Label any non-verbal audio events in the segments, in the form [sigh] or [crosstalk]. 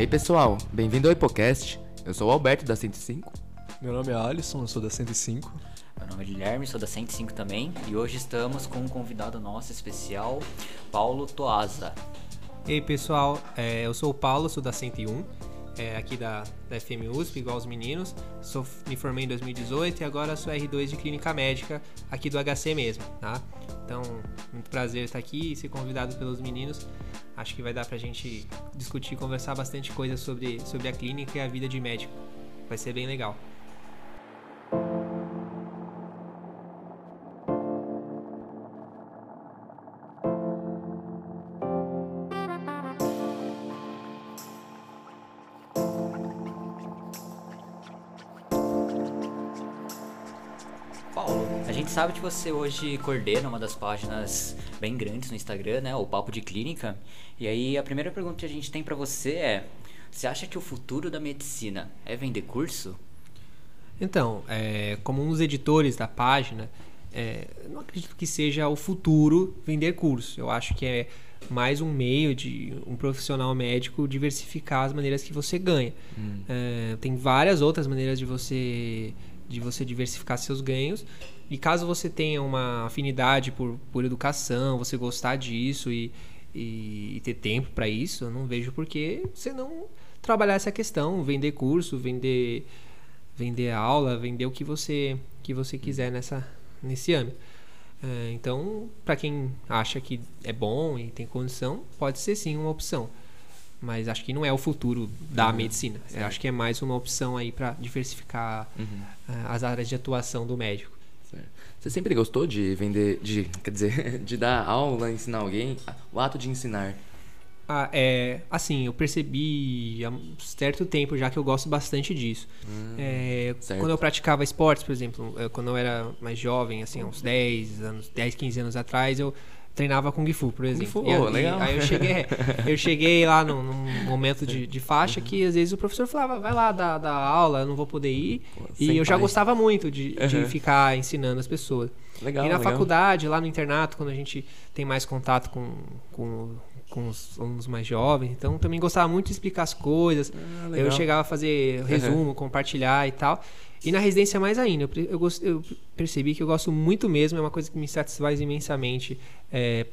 aí pessoal, bem-vindo ao Hipocast. Eu sou o Alberto da 105. Meu nome é Alisson, eu sou da 105. Meu nome é Guilherme, sou da 105 também. E hoje estamos com um convidado nosso especial, Paulo Toaza. E aí pessoal, é, eu sou o Paulo, sou da 101, é, aqui da, da FM USP, igual os meninos. Sou, me formei em 2018 e agora sou R2 de Clínica Médica aqui do HC mesmo, tá? Então, muito prazer estar aqui e ser convidado pelos meninos. Acho que vai dar pra gente discutir e conversar bastante coisa sobre, sobre a clínica e a vida de médico. Vai ser bem legal. Que você hoje coordena uma das páginas bem grandes no Instagram, né? O Papo de Clínica. E aí a primeira pergunta que a gente tem pra você é: você acha que o futuro da medicina é vender curso? Então, é, como um dos editores da página, é, não acredito que seja o futuro vender curso. Eu acho que é mais um meio de um profissional médico diversificar as maneiras que você ganha. É, tem várias outras maneiras de você de você diversificar seus ganhos. E caso você tenha uma afinidade por, por educação, você gostar disso e, e, e ter tempo para isso, eu não vejo por que você não trabalhar essa questão, vender curso, vender vender aula, vender o que você que você quiser nessa nesse âmbito. É, então, para quem acha que é bom e tem condição, pode ser sim uma opção. Mas acho que não é o futuro da Uhum, medicina. Acho que é mais uma opção aí para diversificar Uhum. é, as áreas de atuação do médico. Você sempre gostou de vender, de, [laughs] quer dizer, de dar aula, ensinar alguém? O ato de ensinar. Ah, é, assim, eu percebi há um certo tempo já que eu gosto bastante disso. É, Hum, certo. quando eu praticava esportes, por exemplo, eh, quando eu era mais jovem, assim, uns 10 anos, 10, 15 anos atrás, eu treinava Kung Fu, por exemplo. Fu, E oh, legal. aí eu cheguei, eu cheguei lá num, num momento de, de faixa que às vezes o professor falava, vai lá dar, dar aula, eu não vou poder ir. Pô, e eu já pai. gostava muito de, de Uhum. ficar ensinando as pessoas. Legal, e na legal. faculdade, lá no internato, quando a gente tem mais contato com, com, com os alunos mais jovens, então também gostava muito de explicar as coisas. Ah, eu chegava a fazer resumo, compartilhar e tal. E na residência mais ainda, eu, eu, eu percebi que eu gosto muito mesmo, é uma coisa que me satisfaz imensamente. é,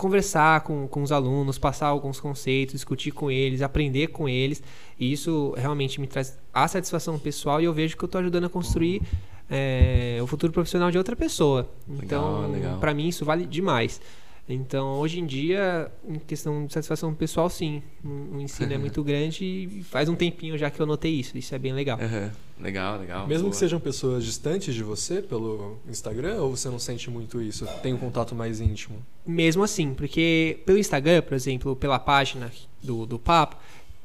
conversar com, com os alunos, passar alguns conceitos, discutir com eles, aprender com eles. E isso realmente me traz a satisfação pessoal e eu vejo que eu estou ajudando a construir é, o futuro profissional de outra pessoa. Então, legal. para mim, isso vale demais. Então, hoje em dia, em questão de satisfação pessoal, sim. O ensino é muito grande e faz um tempinho já que eu notei isso. Isso é bem legal. Aham. Legal, legal. Mesmo boa. que sejam pessoas distantes de você pelo Instagram, ou você não sente muito isso? Tem um contato mais íntimo? Mesmo assim, porque pelo Instagram, por exemplo, pela página do, do Papo,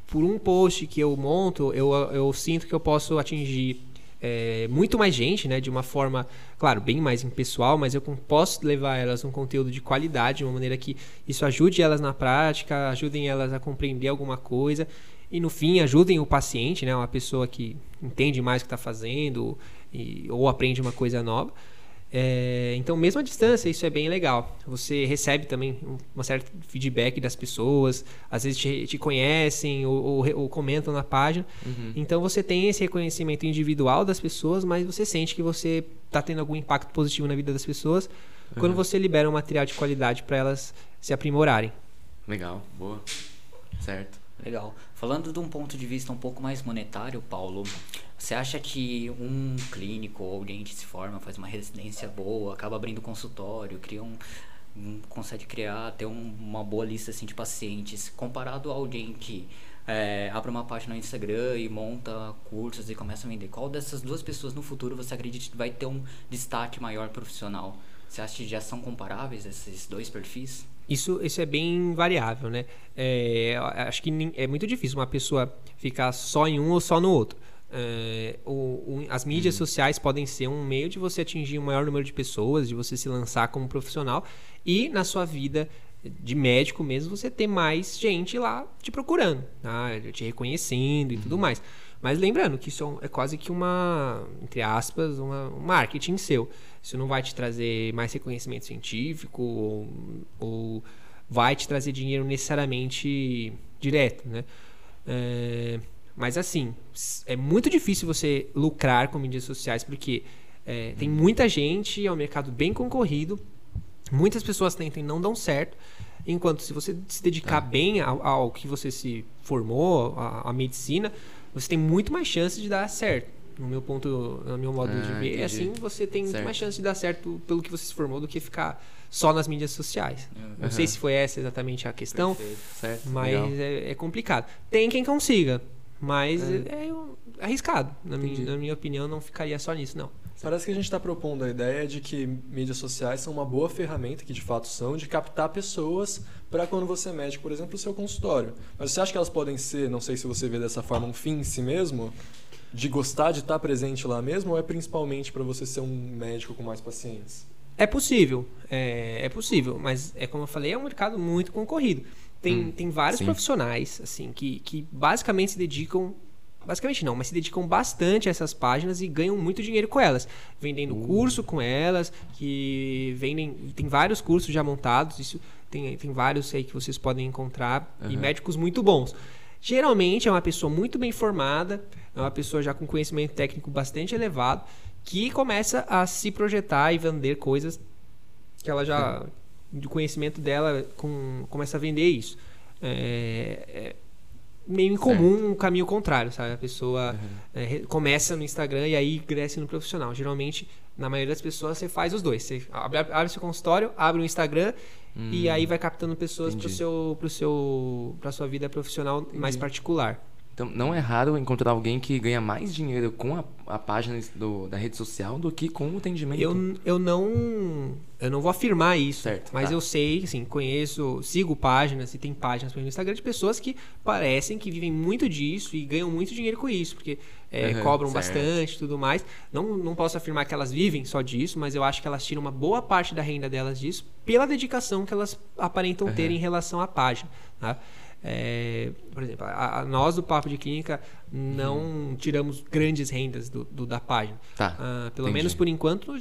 por um post que eu monto, eu, eu sinto que eu posso atingir é, muito mais gente, né? De uma forma, claro, bem mais impessoal, mas eu posso levar elas um conteúdo de qualidade, de uma maneira que isso ajude elas na prática, ajudem elas a compreender alguma coisa e no fim ajudem o paciente, né? Uma pessoa que entende mais o que está fazendo e, ou aprende uma coisa nova. É, então, mesmo à distância, isso é bem legal. Você recebe também um uma certa feedback das pessoas, às vezes te, te conhecem ou, ou ou comentam na página. Uhum. Então, você tem esse reconhecimento individual das pessoas, mas você sente que você está tendo algum impacto positivo na vida das pessoas quando você libera um material de qualidade para elas se aprimorarem. Legal, boa. Certo. Legal. Falando de um ponto de vista um pouco mais monetário, Paulo, você acha que um clínico ou alguém que se forma, faz uma residência boa, acaba abrindo consultório, cria um, um- consegue criar, ter um- uma boa lista assim, de pacientes, comparado a alguém que é, abre uma página no Instagram e monta cursos e começa a vender, qual dessas duas pessoas no futuro você acredita que vai ter um destaque maior profissional? Você acha que já são comparáveis esses dois perfis? Isso, isso é bem variável, né? É, acho que é muito difícil uma pessoa ficar só em um ou só no outro. É, o- o- as mídias sociais podem ser um meio de você atingir um maior número de pessoas, de você se lançar como profissional e na sua vida de médico mesmo você ter mais gente lá te procurando, tá? te reconhecendo e tudo mais. Mas lembrando que isso é quase que uma, entre aspas, uma, um marketing seu. Isso não vai te trazer mais reconhecimento científico ou, ou vai te trazer dinheiro necessariamente direto, né? É, mas assim, é muito difícil você lucrar com mídias sociais porque é, tem muita gente, é um mercado bem concorrido, muitas pessoas tentam e não dão certo. Enquanto se você se dedicar bem ao, ao que você se formou, a medicina, você tem muito mais chance de dar certo. No meu ponto, no meu modo de Ah, ver, entendi. é assim você tem muito Certo. mais chance de dar certo pelo que você se formou do que ficar só nas mídias sociais. Não sei se foi essa exatamente a questão, mas é, é complicado. Tem quem consiga, mas é, é arriscado. Na minha, na minha opinião, não ficaria só nisso, não. Parece que a gente está propondo a ideia de que mídias sociais são uma boa ferramenta, que de fato são, de captar pessoas para quando você é médico, por exemplo, o seu consultório. Mas você acha que elas podem ser, não sei se você vê dessa forma, um fim em si mesmo? De gostar de estar presente lá mesmo? Ou é principalmente para você ser um médico com mais pacientes? É possível, é, é possível, mas é como eu falei, é um mercado muito concorrido. Tem, Hum, tem vários sim. profissionais, assim, que, que basicamente se dedicam. Basicamente não, mas se dedicam bastante a essas páginas e ganham muito dinheiro com elas. Vendendo Uh. curso com elas, que vendem. Tem vários cursos já montados, isso tem, tem vários aí que vocês podem encontrar, e Aham. médicos muito bons. Geralmente é uma pessoa muito bem formada, é uma pessoa já com conhecimento técnico bastante elevado, que começa a se projetar e vender coisas que ela já do conhecimento dela com, começa a vender isso é, é meio incomum um caminho contrário sabe? A pessoa é, re- começa no Instagram e aí cresce no profissional. Geralmente na maioria das pessoas você faz os dois. Você abre, abre seu consultório abre o Instagram e aí vai captando pessoas para Hum. entendi. seu pro seu para sua vida profissional mais particular Então, não é raro encontrar alguém que ganha mais dinheiro com a, a página do- da rede social do que com o atendimento. Eu, eu não eu não vou afirmar isso, Certo, mas tá. eu sei, assim, conheço, sigo páginas e tem páginas no Instagram de pessoas que parecem que vivem muito disso e ganham muito dinheiro com isso, porque é, Aham, cobram certo. bastante e tudo mais. Não, não posso afirmar que elas vivem só disso, mas eu acho que elas tiram uma boa parte da renda delas disso pela dedicação que elas aparentam ter Aham. em relação à página. Tá? É, por exemplo, a, a- nós do Papo de Clínica não tiramos grandes rendas do, do- da página. Tá. Ah, pelo entendi. menos por enquanto,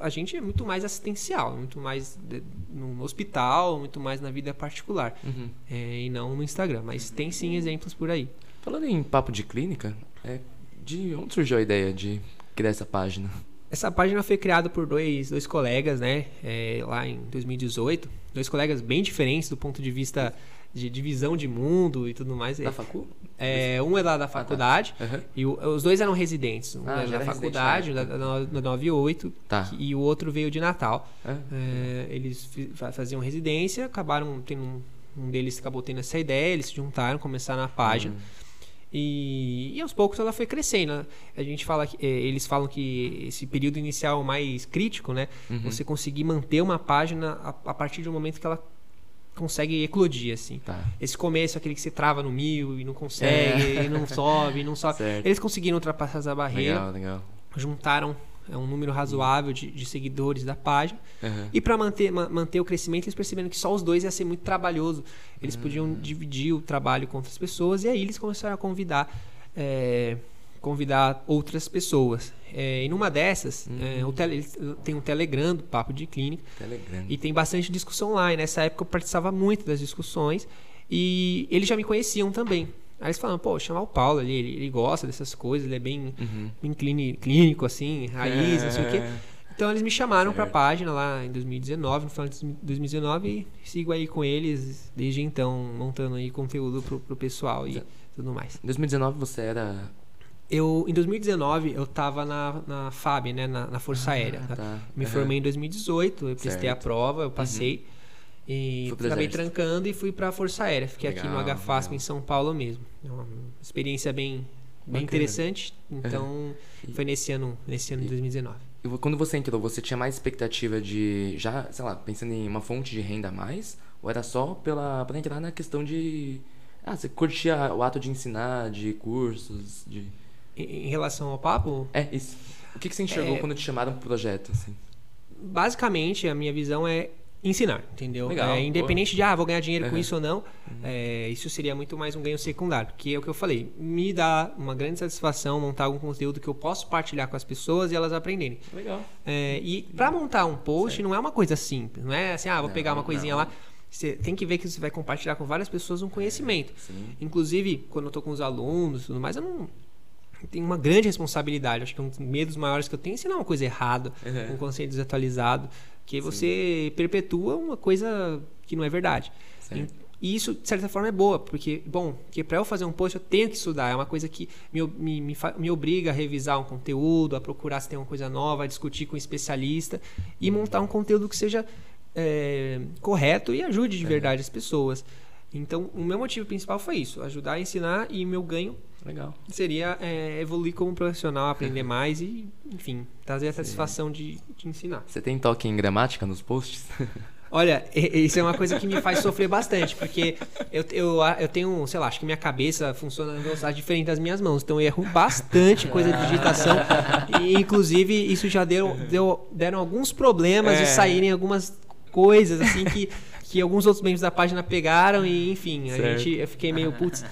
a gente é muito mais assistencial, muito mais de- no hospital, muito mais na vida particular. Uhum. é, e não no Instagram. Mas tem sim exemplos por aí. Falando em papo de clínica, é, de onde surgiu a ideia de criar essa página? Essa página foi criada por dois, dois colegas, né? é, lá em 2018. Dois colegas bem diferentes do ponto de vista de divisão de mundo e tudo mais. Da facu? É, um é lá da faculdade Aham. e o- os dois eram residentes. Um Ah, era da faculdade, residente da, da, da 98, Tá. e o outro veio de Natal. É? É, eles faziam residência, acabaram tendo um, um deles acabou tendo essa ideia, eles se juntaram, começaram na página. Hum. E, e aos poucos ela foi crescendo. né? A gente fala que, eh, eles falam que esse período inicial é mais crítico, né? Uhum. Você conseguir manter uma página a, a partir do momento que ela consegue eclodir, assim. Tá. Esse começo, aquele que você trava no mil e não consegue, É. e não sobe, e não sobe. Certo. Eles conseguiram ultrapassar essa barreira, Legal, legal. juntaram é, um número razoável de, de seguidores da página. Aham. E para manter, ma- manter o crescimento, eles perceberam que só os dois ia ser muito trabalhoso. Eles podiam Hum. dividir o trabalho com outras pessoas e aí eles começaram a convidar é, convidar outras pessoas. É, e numa dessas, Hum. é, o tele, eles tem um Telegram do Papo de Clínica Telegram. e tem bastante discussão lá. E nessa época eu participava muito das discussões e eles já me conheciam também. Aí eles falaram, pô, chamar o Paulo ali, ele, ele gosta dessas coisas, ele é bem, Uhum. bem clini- clínico, assim, raiz, não sei o quê. É. Então eles me chamaram pra Certo. página lá em 2019, no final de 2019, e sigo aí com eles desde então, montando aí conteúdo pro, pro pessoal e tudo mais. Em 2019 você era. Eu, em 2019, eu tava na, na FAB, né, na, na Força Aérea. Ah, tá? tá. Me Aham. formei em 2018, eu prestei a Certo. Uhum. prova, eu passei. E Foi pro acabei trancando e fui pra Força Aérea. Fiquei aqui no Legal, HFASP legal. em São Paulo mesmo. É uma experiência bem, bem Bacana. interessante. Então, E- foi nesse ano, nesse ano de 2019. E Quando você entrou, você tinha mais expectativa de já, sei lá, pensando em uma fonte de renda a mais? Ou era só pela para entrar na questão de ah, você curtia o ato de ensinar, de cursos, de Em, relação ao papo, É, isso. O que, que você enxergou É. quando te chamaram pro projeto, assim? basicamente a minha visão é ensinar, entendeu? Legal, É, independente de ah, vou ganhar dinheiro com Uhum. isso ou não, é, isso seria muito mais um ganho secundário, que é o que eu falei, me dá uma grande satisfação montar algum conteúdo que eu posso partilhar com as pessoas e elas aprenderem. Legal. É, e para montar um post Certo. não é uma coisa simples, não é assim, ah, vou Não, pegar uma coisinha não. lá. Você tem que ver que você vai compartilhar com várias pessoas um conhecimento. Sim. Inclusive, quando eu tô com os alunos e tudo mais, eu não tenho uma grande responsabilidade. Acho que um dos medos maiores que eu tenho é ensinar uma coisa errada, Uhum. um conceito desatualizado, que você perpetua uma coisa que não é verdade. Certo. E isso, de certa forma, é boa, porque, bom, porque para eu fazer um post eu tenho que estudar, é uma coisa que me, me, me, me obriga a revisar um conteúdo, a procurar se tem uma coisa nova, a discutir com um especialista e montar um conteúdo que seja é, correto e ajude de verdade as pessoas. Então, o meu motivo principal foi isso, ajudar a ensinar e meu ganho Legal. seria é, evoluir como profissional, aprender [laughs] mais e, enfim, trazer a satisfação de, de ensinar. Você tem toque em gramática nos posts? [laughs] Olha, isso é uma coisa que me faz sofrer bastante, porque eu, eu, eu tenho, sei lá, acho que minha cabeça funciona em velocidade diferente das minhas mãos, então eu erro bastante coisa de digitação, [laughs] e inclusive isso já deu, deu deram alguns problemas de É. saírem algumas coisas, assim, que, que alguns outros membros da página pegaram, e enfim, a Certo. gente, eu fiquei meio, putz,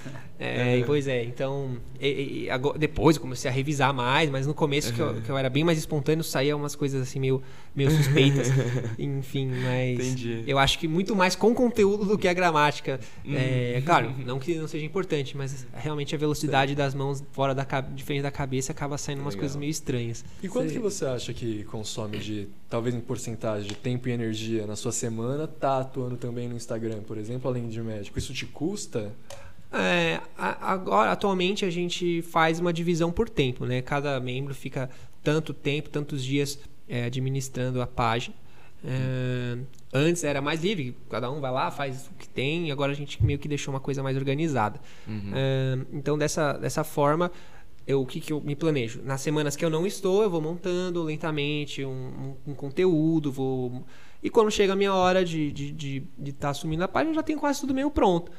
é, e pois é, então, e- e agora- depois eu comecei a revisar mais, mas no começo que eu, que eu era bem mais espontâneo, saía umas coisas assim meio, meio suspeitas, [laughs] enfim, mas Entendi. eu acho que muito mais com conteúdo do que a gramática. Uhum. É, claro, não que não seja importante, mas realmente a velocidade das mãos fora da cabe- diferente da cabeça acaba saindo umas Legal. coisas meio estranhas. E quanto Sei. que você acha que consome de, talvez em porcentagem, de tempo e energia na sua semana, tá atuando também no Instagram, por exemplo, além de médico? Isso te custa? É, agora, atualmente, a gente faz uma divisão por tempo, né? Cada membro fica tanto tempo, tantos dias é, administrando a página. É, antes era mais livre, cada um vai lá, faz o que tem, e agora a gente meio que deixou uma coisa mais organizada. Uhum. É, então, dessa, dessa forma, eu, o que, que eu me planejo? Nas semanas que eu não estou, eu vou montando lentamente um, um- um conteúdo, vou. E quando chega a minha hora de estar de, de, de tá assumindo a página, eu já tenho quase tudo meio pronto.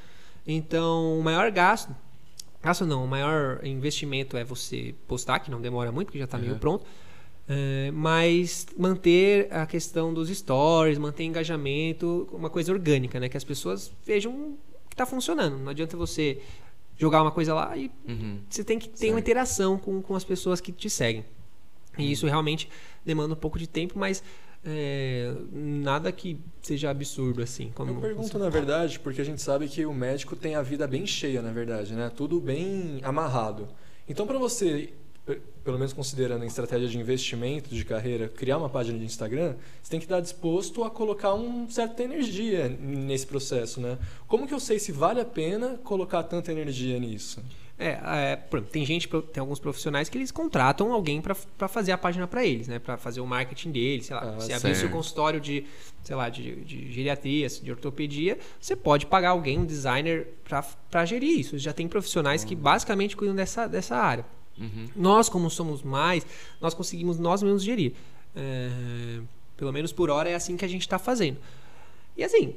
Então, o maior gasto. Gasto não, o maior investimento é você postar, que não demora muito, porque já está meio Uhum. pronto. É, mas manter a questão dos stories, manter engajamento, uma coisa orgânica, né? Que as pessoas vejam que está funcionando. Não adianta você jogar uma coisa lá e Uhum. você tem que ter uma Certo. interação com, com as pessoas que te seguem. E isso realmente demanda um pouco de tempo, mas é, nada que seja absurdo assim. Como Eu pergunto, na verdade, porque a gente sabe que o médico tem a vida bem cheia, na verdade, né? Tudo bem amarrado. Então, para você, pe- pelo menos considerando a estratégia de investimento de carreira, criar uma página de Instagram, você tem que estar disposto a colocar uma certa energia nesse processo, né? Como que eu sei se vale a pena colocar tanta energia nisso? É, é, por exemplo, tem gente, tem alguns profissionais que eles contratam alguém para fazer a página para eles, né? Para fazer o marketing deles, sei lá. Ah, você abrir seu consultório de, sei lá, de, de geriatria, de ortopedia, você pode pagar alguém, um designer, para gerir isso. Já tem profissionais que basicamente cuidam dessa, dessa área. Uhum. Nós, como somos mais, nós conseguimos nós mesmos gerir. É, pelo menos por hora é assim que a gente está fazendo. E assim,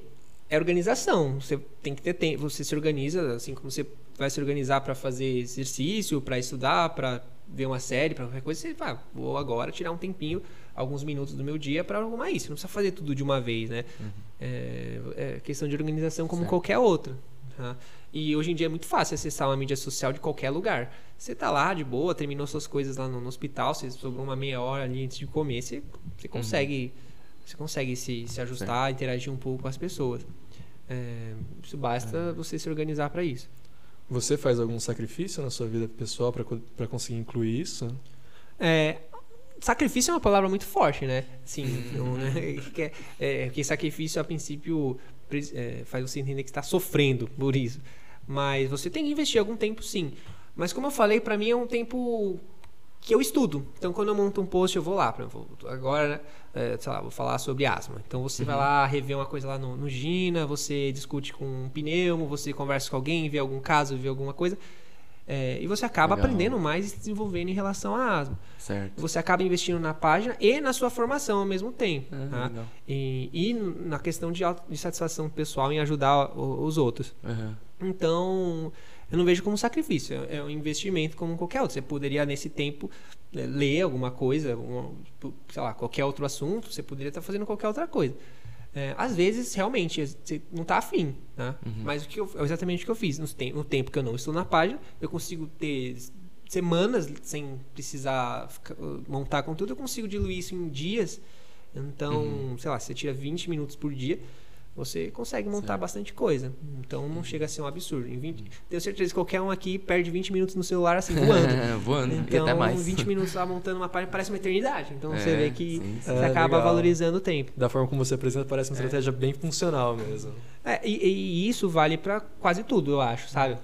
é organização. Você tem que ter tempo. Você se organiza, assim como você vai se organizar para fazer exercício, para estudar, para ver uma série, para qualquer coisa. Você vai, vou agora tirar um tempinho, alguns minutos do meu dia para arrumar isso. Não precisa fazer tudo de uma vez, né? É, é questão de organização como Certo. qualquer outra. tá? E hoje em dia é muito fácil acessar uma mídia social de qualquer lugar. Você tá lá de boa, terminou suas coisas lá no, no hospital, você sobrou uma meia hora ali antes de comer, você, você consegue, você consegue se, se ajustar, interagir um pouco com as pessoas. É, isso basta você se organizar para isso. Você faz algum sacrifício na sua vida pessoal para conseguir incluir isso? É, sacrifício é uma palavra muito forte, né? Sim, [laughs] não, né? Que é- é, porque sacrifício a princípio é, faz você entender que está sofrendo por isso. Mas você tem que investir algum tempo, sim. Mas como eu falei, para mim é um tempo que eu estudo. Então, quando eu monto um post, eu vou lá. Exemplo, agora, é, sei lá, vou falar sobre asma. Então, você vai lá rever uma coisa lá no, no Gina, você discute com um pneumo, você conversa com alguém, vê algum caso, vê alguma coisa. É, e você acaba Legal. aprendendo mais e se desenvolvendo em relação à asma Certo. você acaba investindo na página e na sua formação ao mesmo tempo. Ah, tá? E, e na questão de, de satisfação pessoal em ajudar o- os outros. Uhum. Então, eu não vejo como sacrifício, é é um investimento como qualquer outro. Você poderia, nesse tempo, eh, ler alguma coisa, um, sei lá, qualquer outro assunto, você poderia estar fazendo qualquer outra coisa. É, às vezes, realmente, você não está afim, né? Mas o que eu, é exatamente o que eu fiz. No, tem- no tempo que eu não estou na página, eu consigo ter semanas sem precisar ficar- uh, montar conteúdo, eu consigo diluir isso em dias. Então, sei lá, você tira 20 minutos por dia, você consegue montar Certo. bastante coisa. Então não chega a ser um absurdo. Em 20, tenho certeza que qualquer um aqui perde 20 minutos no celular assim, voando. [laughs] Voando, e Então, até mais. 20 minutos lá montando uma página parece uma eternidade. Então você É, vê que sim, sim. você É, acaba legal. valorizando o tempo. Da forma como você apresenta, parece uma estratégia bem funcional mesmo. É, e, e isso vale pra quase tudo, eu acho, sabe?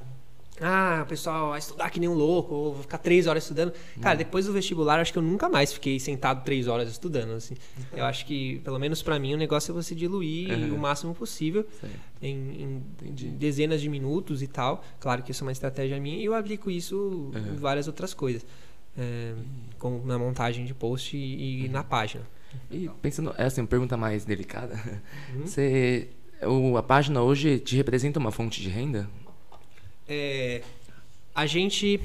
Ah, o pessoal vai estudar que nem um louco, ou vou ficar três horas estudando. Cara, depois do vestibular, acho que eu nunca mais fiquei sentado três horas estudando. Assim. Eu acho que, pelo menos pra mim, o negócio é você diluir Uhum. o máximo possível em, em dezenas de minutos e tal. Claro que isso é uma estratégia minha e eu aplico isso em várias outras coisas. É, como na montagem de post e, e na página. E pensando, é assim, uma pergunta mais delicada. Uhum. Você, o, a página hoje te representa uma fonte de renda? É, a gente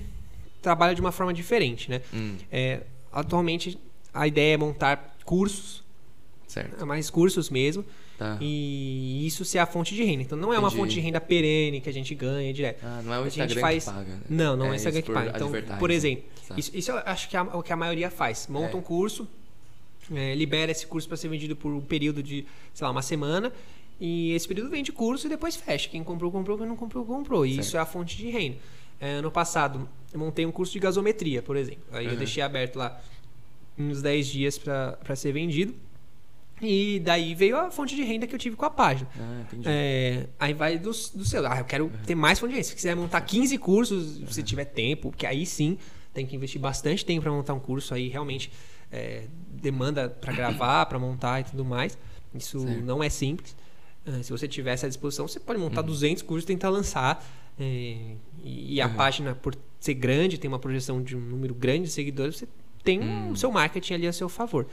trabalha de uma forma diferente, né? Hum, É, atualmente a ideia é montar cursos, certo. mais cursos mesmo, Tá. e isso ser a fonte de renda. Então não é uma Entendi. fonte de renda perene que a gente ganha direto. Ah, não é o a gente faz- que paga. né? Não, não é, o isso Instagram que paga. Então, por exemplo, Tá. isso, isso eu acho que é o que a maioria faz. Monta É. um curso, é, libera esse curso para ser vendido por um período de, sei lá, uma semana. E esse período vende curso e depois fecha. Quem comprou, comprou. Quem não comprou, comprou. E isso é a fonte de renda. É, ano passado, eu montei um curso de gasometria, por exemplo. Aí eu Uhum. deixei aberto lá uns 10 dias para ser vendido. E daí veio a fonte de renda que eu tive com a página. Ah. É, aí vai do, do seu. Ah, eu quero ter mais fonte de renda. Se quiser montar 15 cursos, se tiver tempo, porque aí sim tem que investir bastante tempo para montar um curso. Aí realmente é, demanda para gravar, para montar e tudo mais. Isso Certo. não é simples. É, se você tiver essa disposição, você pode montar 200 cursos e tentar lançar. é, e, a Uhum. página, por ser grande, tem uma projeção de um número grande de seguidores, você tem Hum. o seu marketing ali a seu favor.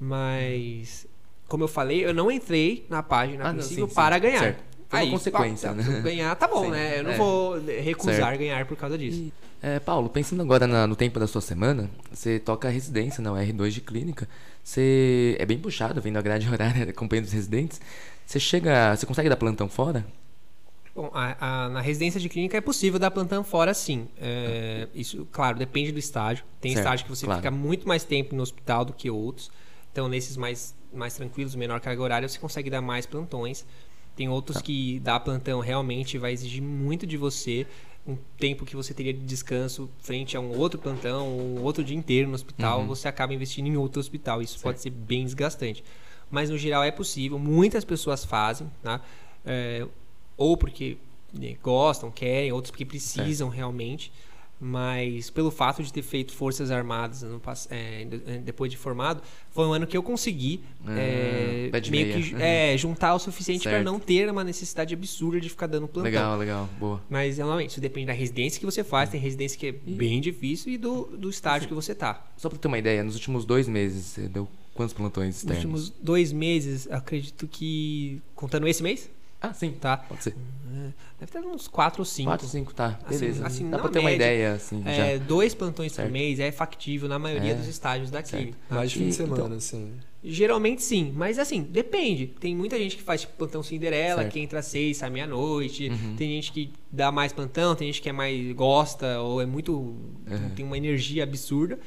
Mas, como eu falei, eu não entrei na página Ah, não, princípio sim, sim. para ganhar. Certo. Foi Aí, consequência, tá, né? se eu Ganhar tá bom, Sim, né? Eu não é. vou recusar Certo. ganhar por causa disso. E, é, Paulo, pensando agora na- no tempo da sua semana, você toca a residência na R2 de clínica. Você é bem puxado, vendo a grade [laughs] horária, acompanhando os residentes. Você chega. Você consegue dar plantão fora? Bom, a- a- na residência de clínica é possível dar plantão fora, sim. É, isso, claro, depende do estágio. Tem Certo, estágio que você claro. fica muito mais tempo no hospital do que outros. Então, nesses mais, mais tranquilos, menor carga horária, você consegue dar mais plantões. Tem Tá. outros que dar plantão realmente vai exigir muito de você. Um tempo que você teria de descanso frente a um outro plantão, um outro dia inteiro no hospital, Uhum. você acaba investindo em outro hospital. Isso Certo. pode ser bem desgastante. Mas no geral é possível, muitas pessoas fazem, tá? É, ou porque né, gostam, querem, outros porque precisam realmente. Mas pelo fato de ter feito Forças Armadas é, de- é, depois de formado, foi um ano que eu consegui Ah, é, meio meia. que Uhum. é, juntar o suficiente para não ter uma necessidade absurda de ficar dando plantão. Legal, legal. Boa. Mas realmente, isso depende da residência que você faz. Tem residência que é bem difícil e do, do estágio que você tá. Só pra ter uma ideia, nos últimos dois meses, deu quantos plantões Nos externos? últimos dois meses, acredito que. Contando esse mês, Ah, sim. tá? Pode ser. Deve ter uns 4 ou 5. 4, 5, tá. Assim, Beleza. assim, Dá na pra ter uma média, ideia, assim, já. É, dois plantões Certo. por mês é factível na maioria É. dos estágios da Certo. clínica. Mais de fim de semana, então- assim. Geralmente sim, mas assim, depende. Tem muita gente que faz tipo, plantão Cinderela, Certo. que entra às seis, sai meia-noite. Uhum. Tem gente que dá mais plantão, tem gente que é mais gosta ou é muito. Uhum. tem uma energia absurda.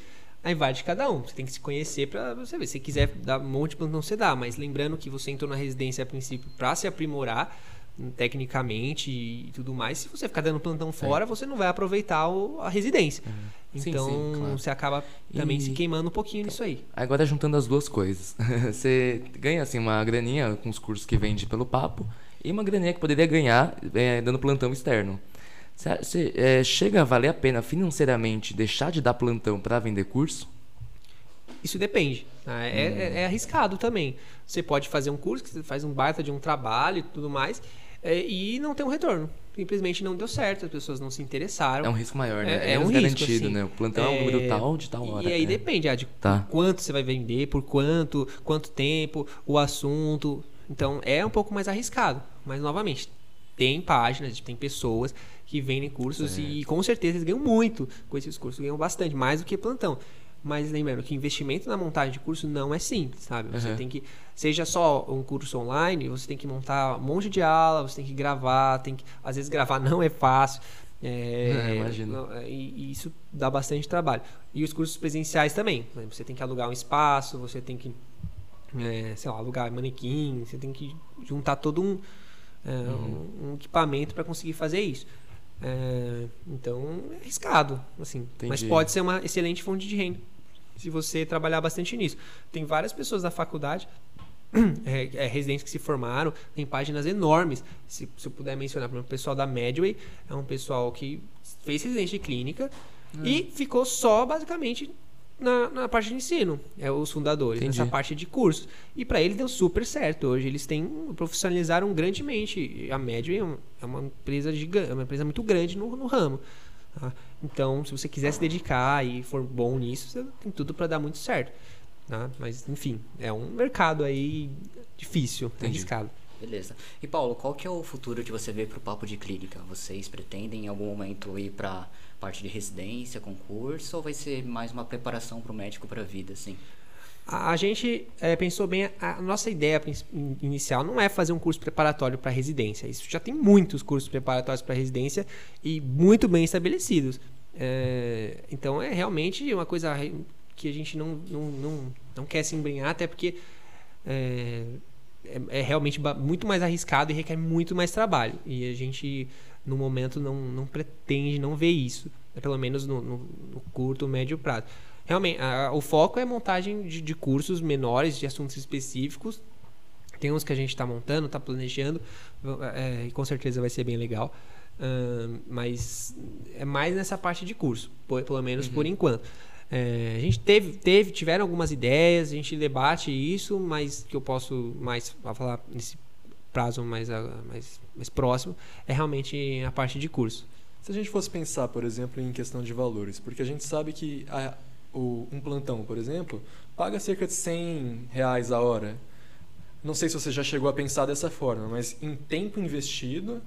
Aí vai de cada um. Você tem que se conhecer pra você ver. Se você quiser dar um monte de plantão, você dá. Mas lembrando que você entrou na residência a princípio pra se aprimorar hum, tecnicamente e tudo mais. Se você ficar dando plantão fora, você não vai aproveitar o- a residência. Sim, Então sim, claro. você acaba também E- se queimando um pouquinho nisso aí. Agora juntando as duas coisas. [laughs] Você ganha assim uma graninha com os cursos que vende pelo papo e uma graninha que poderia ganhar é, dando plantão externo. Você, é, chega a valer a pena financeiramente deixar de dar plantão para vender curso? Isso depende. né? É, é- é arriscado também. Você pode fazer um curso, que você faz um baita de um trabalho e tudo mais, é, e não ter um retorno. Simplesmente não deu certo, as pessoas não se interessaram. É um risco maior, né? É, é um menos risco, garantido, assim. né? O plantão é um número tal de tal hora. E aí é. depende ah, de Tá. quanto você vai vender, por quanto, quanto tempo, o assunto. Então é um pouco mais arriscado. Mas novamente, tem páginas, tem pessoas que vendem cursos e com certeza eles ganham muito com esses cursos, ganham bastante, mais do que plantão. Mas lembrando que investimento na montagem de curso não é simples, sabe? Você Uhum. tem que, seja só um curso online, você tem que montar um monte de aula, você tem que gravar, tem que, às vezes gravar não é fácil. É, [laughs] É, imagino. não, e, isso dá bastante trabalho. E os cursos presenciais também. Você tem que alugar um espaço, você tem que é, sei lá, alugar manequim, você tem que juntar todo um, é, um, um equipamento para conseguir fazer isso. É, então é arriscado, assim, mas Entendi. pode ser uma excelente fonte de renda se você trabalhar bastante nisso. Tem várias pessoas da faculdade [clears throat] é, é, residentes que se formaram, tem páginas enormes. Se, se eu puder mencionar, por exemplo, o pessoal da Medway é um pessoal que fez residência de clínica e ficou só basicamente na, na parte de ensino, é os fundadores, Entendi. nessa parte de cursos. E para eles deu super certo. Hoje eles têm profissionalizaram grandemente. A Medway é um- é uma empresa gigante, é uma empresa muito grande no, no ramo. tá? Então, se você quiser se dedicar e for bom nisso, você tem tudo para dar muito certo. tá? Mas, enfim, é um mercado aí difícil, Entendi. arriscado. Beleza. E Paulo, qual que é o futuro que você vê pro papo de clínica? Vocês pretendem em algum momento ir pra parte de residência, concurso, ou vai ser mais uma preparação pro médico pra vida, assim? A, a gente eh, pensou bem, a, a nossa ideia inicial não é fazer um curso preparatório para residência. Isso já tem muitos cursos preparatórios para residência e muito bem estabelecidos. Eh, então é realmente uma coisa que a gente não, não, não, não quer se embrenhar, até porque é, é, é realmente muito mais arriscado e requer muito mais trabalho. E a gente, no momento, não, não pretende não ver isso, pelo menos no, no- no curto, médio prazo. Realmente, a- o foco é montagem de, de cursos menores, de assuntos específicos. Tem uns que a gente está montando, está planejando, é, e com certeza vai ser bem legal. Ahn, mas é mais nessa parte de curso, por- pelo menos por enquanto. É, a gente teve, teve, tiveram algumas ideias, a gente debate isso, mas que eu posso mais falar nesse prazo mais, ah, mais, mais próximo é realmente a parte de curso. Se a gente fosse pensar, por exemplo, em questão de valores, porque a gente sabe que a- o- um plantão, por exemplo, paga cerca de 100 reais a hora. Não sei se você já chegou a pensar dessa forma, mas em tempo investido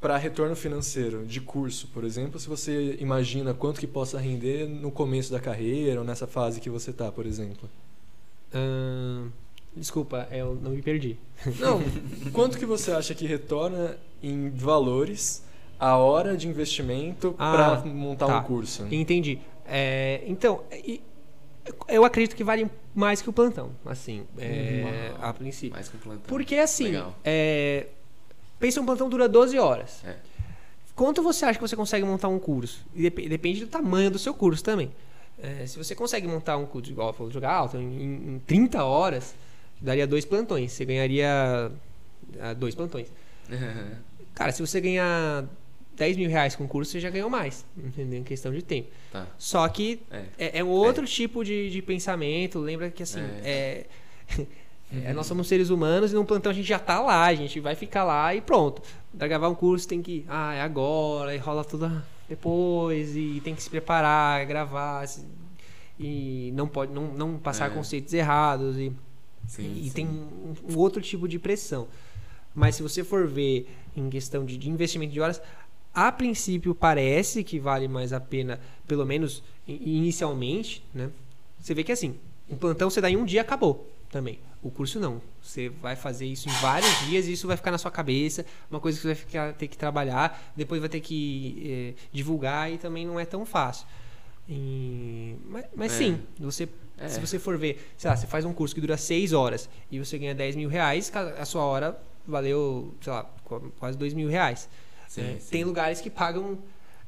para retorno financeiro de curso, por exemplo, se você imagina quanto que possa render no começo da carreira ou nessa fase que você está, por exemplo. Desculpa, eu não me perdi. Não, [laughs] quanto que você acha que retorna em valores a hora de investimento Ah, para montar tá. um curso? Entendi. É, então, eu acredito que vale mais que o plantão, assim, é, a princípio. Mais com plantão. Porque assim, é, pensa um plantão dura 12 horas. É. Quanto você acha que você consegue montar um curso? Dep- depende do tamanho do seu curso também. É, se você consegue montar um curso, igual eu falei, jogar alto, em, em 30 horas, daria dois plantões. Você ganharia ah, dois plantões. [laughs] Cara, se você ganhar 10 mil reais com o curso, você já ganhou mais. Entendeu? Em questão de tempo. tá. Só que É. é, é um outro tipo de, de pensamento. Lembra que assim, é. [laughs] é, nós somos seres humanos e num plantão a gente já tá lá, a gente vai ficar lá e pronto. Pra gravar um curso tem que. Ah, é agora, e rola tudo depois, e tem que se preparar, gravar, e não pode não, não passar É. conceitos errados. E, Sim, e sim. tem um, outro tipo de pressão. Mas se você for ver em questão de, de investimento de horas, a princípio parece que vale mais a pena, pelo menos inicialmente, né? Você vê que assim, um plantão você dá em um dia acabou também. O curso não. Você vai fazer isso em vários dias e isso vai ficar na sua cabeça, uma coisa que você vai ficar, ter que trabalhar, depois vai ter que eh, divulgar e também não é tão fácil. E- mas mas É. sim, você É. se você for ver, sei lá, você faz um curso que dura 6 horas e você ganha 10 mil reais, a sua hora valeu, sei lá, qu- quase 2 mil reais. Sim, É, sim. Tem lugares que pagam.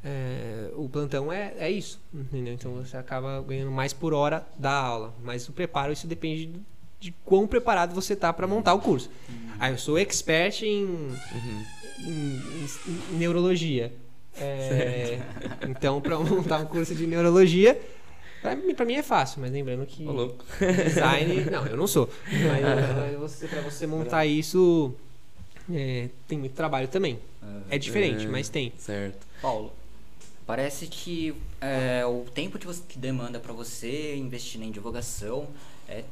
é, o plantão é, é isso, entendeu? Então você acaba ganhando mais por hora da aula. Mas o preparo, isso depende de, de quão preparado você tá para montar o curso. Ah, eu sou expert em, Uhum. em, em- em neurologia. É, então, para [laughs] montar um curso de neurologia, pra mim, pra mim é fácil, mas lembrando que Ô, louco. design. [laughs] Não, eu não sou. Mas eh, você, pra você montar isso, é, tem muito trabalho também. É diferente, É, mas tem. Certo. Paulo, parece que é, o tempo que, você, que demanda para você investir em divulgação é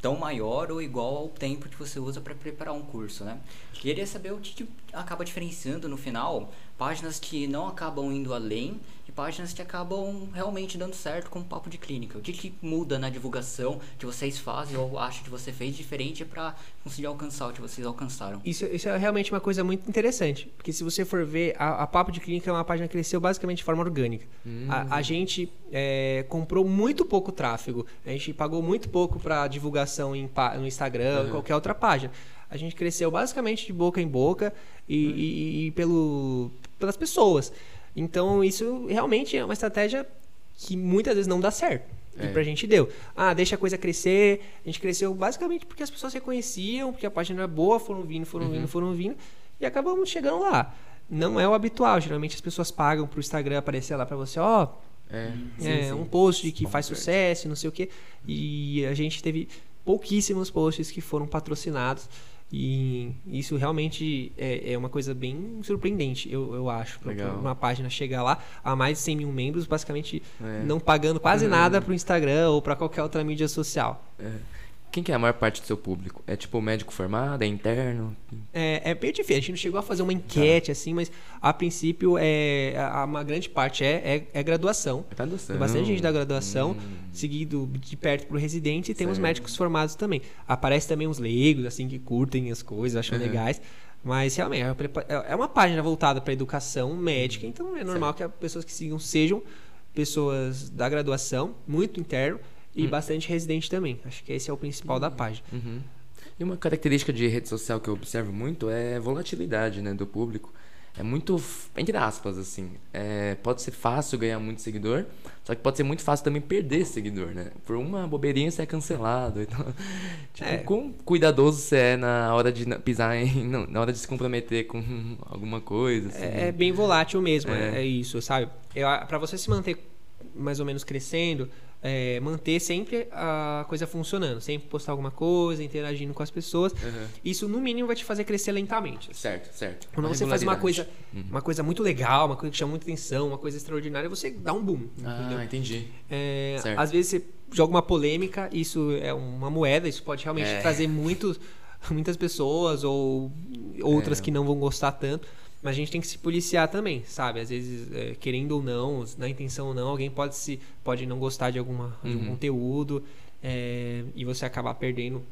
tão maior ou igual ao tempo que você usa para preparar um curso, né? Queria saber o que, que acaba diferenciando no final páginas que não acabam indo além páginas que acabam realmente dando certo com o papo de clínica. O que, que muda na divulgação que vocês fazem ou acha que você fez diferente para conseguir alcançar o que vocês alcançaram? Isso, isso é realmente uma coisa muito interessante, porque se você for ver, a, a Papo de Clínica é uma página que cresceu basicamente de forma orgânica. Hum. A, a gente é, comprou muito pouco tráfego, a gente pagou muito pouco para divulgação em, no Instagram, Uhum. qualquer outra página. A gente cresceu basicamente de boca em boca e, Uhum. e- e pelo, pelas pessoas. Então, isso realmente é uma estratégia que muitas vezes não dá certo. E É. pra gente deu. Ah, deixa a coisa crescer. A gente cresceu basicamente porque as pessoas reconheciam, porque a página era boa, foram vindo, foram Uhum. vindo, foram vindo. E acabamos chegando lá. Não é o habitual. Geralmente as pessoas pagam pro Instagram aparecer lá pra você, ó, É, sim, é, sim. um post de que Bom, faz sucesso, não sei o quê. E a gente teve pouquíssimos posts que foram patrocinados. E isso realmente é, é uma coisa bem surpreendente, eu, eu acho. Pra, uma página chegar lá a mais de 100 mil membros, basicamente É. não pagando quase nada pro Instagram ou para qualquer outra mídia social. É. Quem que é a maior parte do seu público? É tipo médico formado, é interno? É, é bem difícil. A gente não chegou a fazer uma enquete assim, mas a princípio é a- uma grande parte é, é, é graduação. Tá Tem adoção. bastante gente da graduação, Hum. seguido de perto por residentes, e temos Certo. médicos formados também. Aparece também uns leigos, assim, que curtem as coisas, acham Uhum. legais. Mas realmente, é uma prepa- é uma página voltada para educação médica, então é normal que as pessoas que sigam sejam pessoas da graduação, muito interno, e Hum. bastante residente também. Acho que esse é o principal da página. Uhum. E uma característica de rede social que eu observo muito é a volatilidade né, do público. É muito, entre aspas, assim. É, pode ser fácil ganhar muito seguidor, só que pode ser muito fácil também perder seguidor, né? Por uma bobeirinha você é cancelado. [laughs] Então, tipo, É. quão cuidadoso você é na hora de pisar em. [laughs] Não, na hora de se comprometer com [laughs] alguma coisa. Assim. É, é bem volátil mesmo, é, É. é isso, sabe? para você se manter mais ou menos crescendo, é, manter sempre a coisa funcionando, sempre postar alguma coisa, interagindo com as pessoas, Uhum. isso no mínimo vai te fazer crescer lentamente. Certo, certo. Quando Uma você faz uma coisa, uma coisa muito legal, uma coisa que chama muita atenção, uma coisa extraordinária, você dá um boom, entendeu? Ah, entendi. É, às vezes você joga uma polêmica, isso é uma moeda, isso pode realmente É. trazer muitos, [laughs] muitas pessoas ou outras É. que não vão gostar tanto. Mas a gente tem que se policiar também, sabe? Às vezes, é, querendo ou não, na intenção ou não, alguém pode se pode não gostar de alguma de um Uhum. conteúdo é, e você acabar perdendo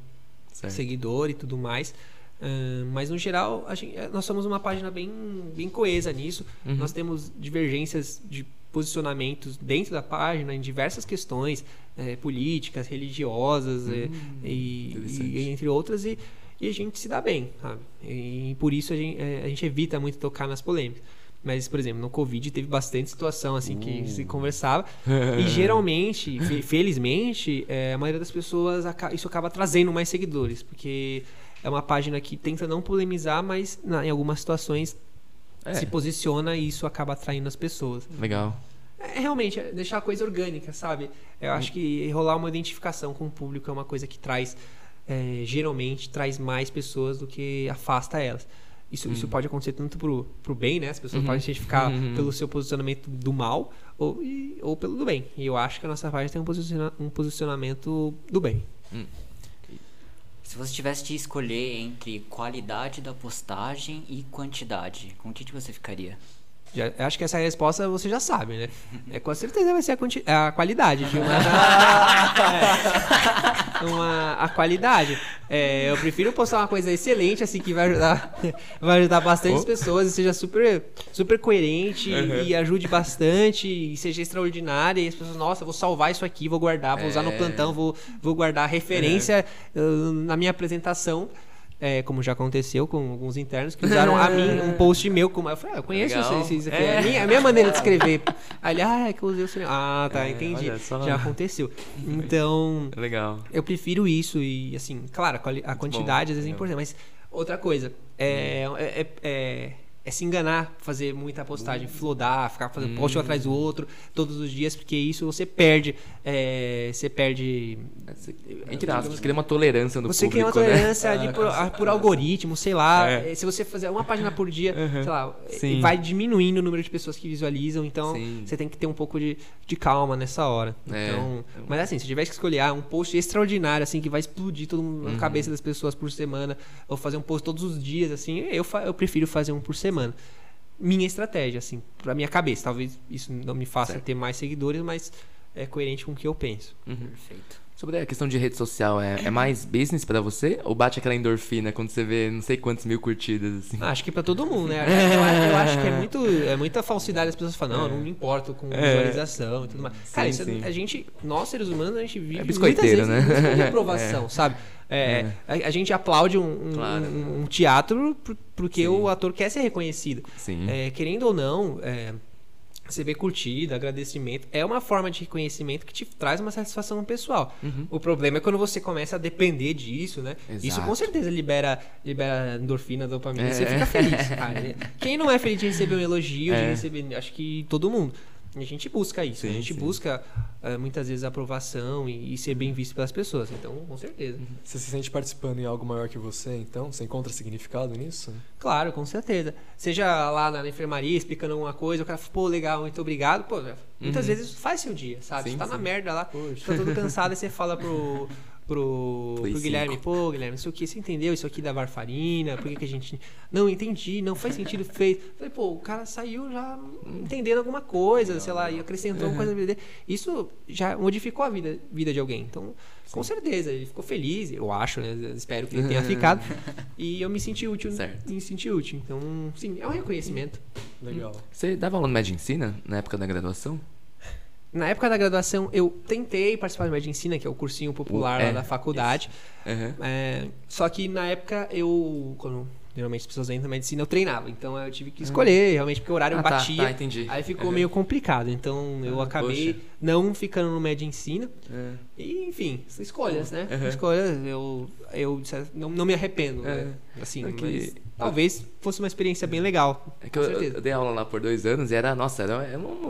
Certo. seguidor e tudo mais. Ahn, mas no geral, gente- nós somos uma página bem, bem coesa nisso. Uhum. Nós temos divergências de posicionamentos dentro da página em diversas questões eh, políticas, religiosas eh, e, interessante. e entre outras e, e a gente se dá bem, sabe? E, por isso a gente, eh, a gente evita muito tocar nas polêmicas. Mas, por exemplo, no Covid teve bastante situação assim que se conversava e [laughs] geralmente, fe- felizmente, eh, a maioria das pessoas isso acaba trazendo mais seguidores, porque é uma página que tenta não polemizar, mas na- em algumas situações É. se posiciona e isso acaba atraindo as pessoas. Legal. É realmente é deixar a coisa orgânica, sabe? Eu acho que rolar uma identificação com o público é uma coisa que traz, é, geralmente, traz mais pessoas do que afasta elas. Isso, isso pode acontecer tanto pro, pro bem, né? As pessoas Uhum. podem se identificar Uhum. pelo seu posicionamento do mal ou, e- ou pelo do bem. E eu acho que a nossa página tem um, posiciona- um posicionamento do bem. Se você tivesse de escolher entre qualidade da postagem e quantidade, com o que, que você ficaria? Já, acho que essa resposta você já sabe, né? É, com certeza vai ser a, quanti- a qualidade. De uma, É, uma- a qualidade. É, eu prefiro postar uma coisa excelente, assim, que vai ajudar, [laughs] vai ajudar bastante Oh. pessoas e seja super, super coerente Uhum. e ajude bastante e seja extraordinária. E as pessoas, nossa, vou salvar isso aqui, vou guardar, vou usar no É. plantão, vou, vou guardar a referência uh, na minha apresentação. É, como já aconteceu com alguns internos que usaram a mim um [laughs] post meu como eu falei, ah, eu conheço vocês aqui, É. é a minha, a minha maneira de escrever. [laughs] Aí ele, ah, é que eu usei o seu. Ah, tá, É, entendi. só. Já aconteceu. Então, Legal. eu prefiro isso e assim, claro, a, quantidade às vezes é importante, mas outra coisa, é, é, é, é se enganar, fazer muita postagem, flodar, ficar fazendo post um atrás do outro todos os dias, porque isso você perde, é, você perde Entre aspas, cria uma tolerância no você cria uma público, né? tolerância ali por, ah, por algoritmo, sei lá. É. Eh, Se você fizer uma página por dia, Uhum. sei lá, Sim. vai diminuindo o número de pessoas que visualizam. Então, Sim. você tem que ter um pouco de, de calma nessa hora. É. Então, mas assim, se tivesse que escolher ah, um post extraordinário, assim, que vai explodir todo mundo Uhum. na cabeça das pessoas por semana, ou fazer um post todos os dias, assim, eu, eu prefiro fazer um por semana. Minha estratégia, assim, pra minha cabeça. Talvez isso não me faça Certo. ter mais seguidores, mas é coerente com o que eu penso. Uhum. Perfeito. Sobre a questão de rede social, é, é mais business pra você? Ou bate aquela endorfina quando você vê não sei quantos mil curtidas, assim? Ah, Acho que pra todo mundo, né? [laughs] Eu, acho- eu acho que é, muito, é muita falsidade as pessoas falam, não, eu não me importo com É. visualização e tudo mais. Cara, Sim, isso é- sim. a gente, nós seres humanos, a gente vive É muitas biscoiteiro, vezes né? de [laughs] aprovação, sabe? É, A, a gente aplaude um, um- Claro. um- um teatro por- porque Sim. o ator quer ser reconhecido. É, querendo ou não, é, você vê curtida, agradecimento, é uma forma de reconhecimento que te traz uma satisfação pessoal. Uhum. O problema é quando você começa a depender disso, né? Isso Exato. com certeza libera, libera endorfina, dopamina, É. você fica feliz. [laughs] cara. Quem não é feliz de receber um elogio, de É. receber. Acho que todo mundo. A gente busca isso, Sim, a gente sim. busca eh, muitas vezes aprovação e, e ser bem visto pelas pessoas. Então, com certeza. Você se sente participando em algo maior que você, então? Você encontra significado nisso? Claro, com certeza. Seja lá na enfermaria explicando alguma coisa, o cara pô, legal, muito obrigado. Pô, muitas Uhum. vezes faz seu dia, sabe? Sim, você tá na merda lá, Poxa. tá todo cansado, e você fala pro, pro, pro Guilherme, pô, Guilherme, isso aqui, você entendeu isso aqui da varfarina? Por que, que a gente. [laughs] Não, entendi, não faz sentido, fez. Falei, pô, o cara saiu já entendendo alguma coisa, sei lá, e acrescentou uma coisa na vida dele. Isso já modificou a vida, vida de alguém. Então, com certeza, ele ficou feliz, eu acho, né? Espero que ele tenha [laughs] ficado. E eu me senti útil, Certo. me senti útil. Então, sim, é um reconhecimento. Legal. Você dava aula no Medicina na época da graduação? Na época da graduação, eu tentei participar do Medicina, que é o cursinho popular lá é, da faculdade. Aham. É, só que na época eu, quando geralmente as pessoas entram na medicina, eu treinava. Então eu tive que escolher, realmente, porque o horário Ah, tá, batia. tá, entendi. Aí ficou Aham. meio complicado. Então eu Ah, acabei poxa. não ficando no Medicina. É. E, enfim, escolhas, né? Aham. Escolhas, eu, eu não, não me arrependo, É. né? Assim, É que- mas talvez fosse uma experiência bem legal. É que eu, eu dei aula lá por dois anos e era, nossa, era,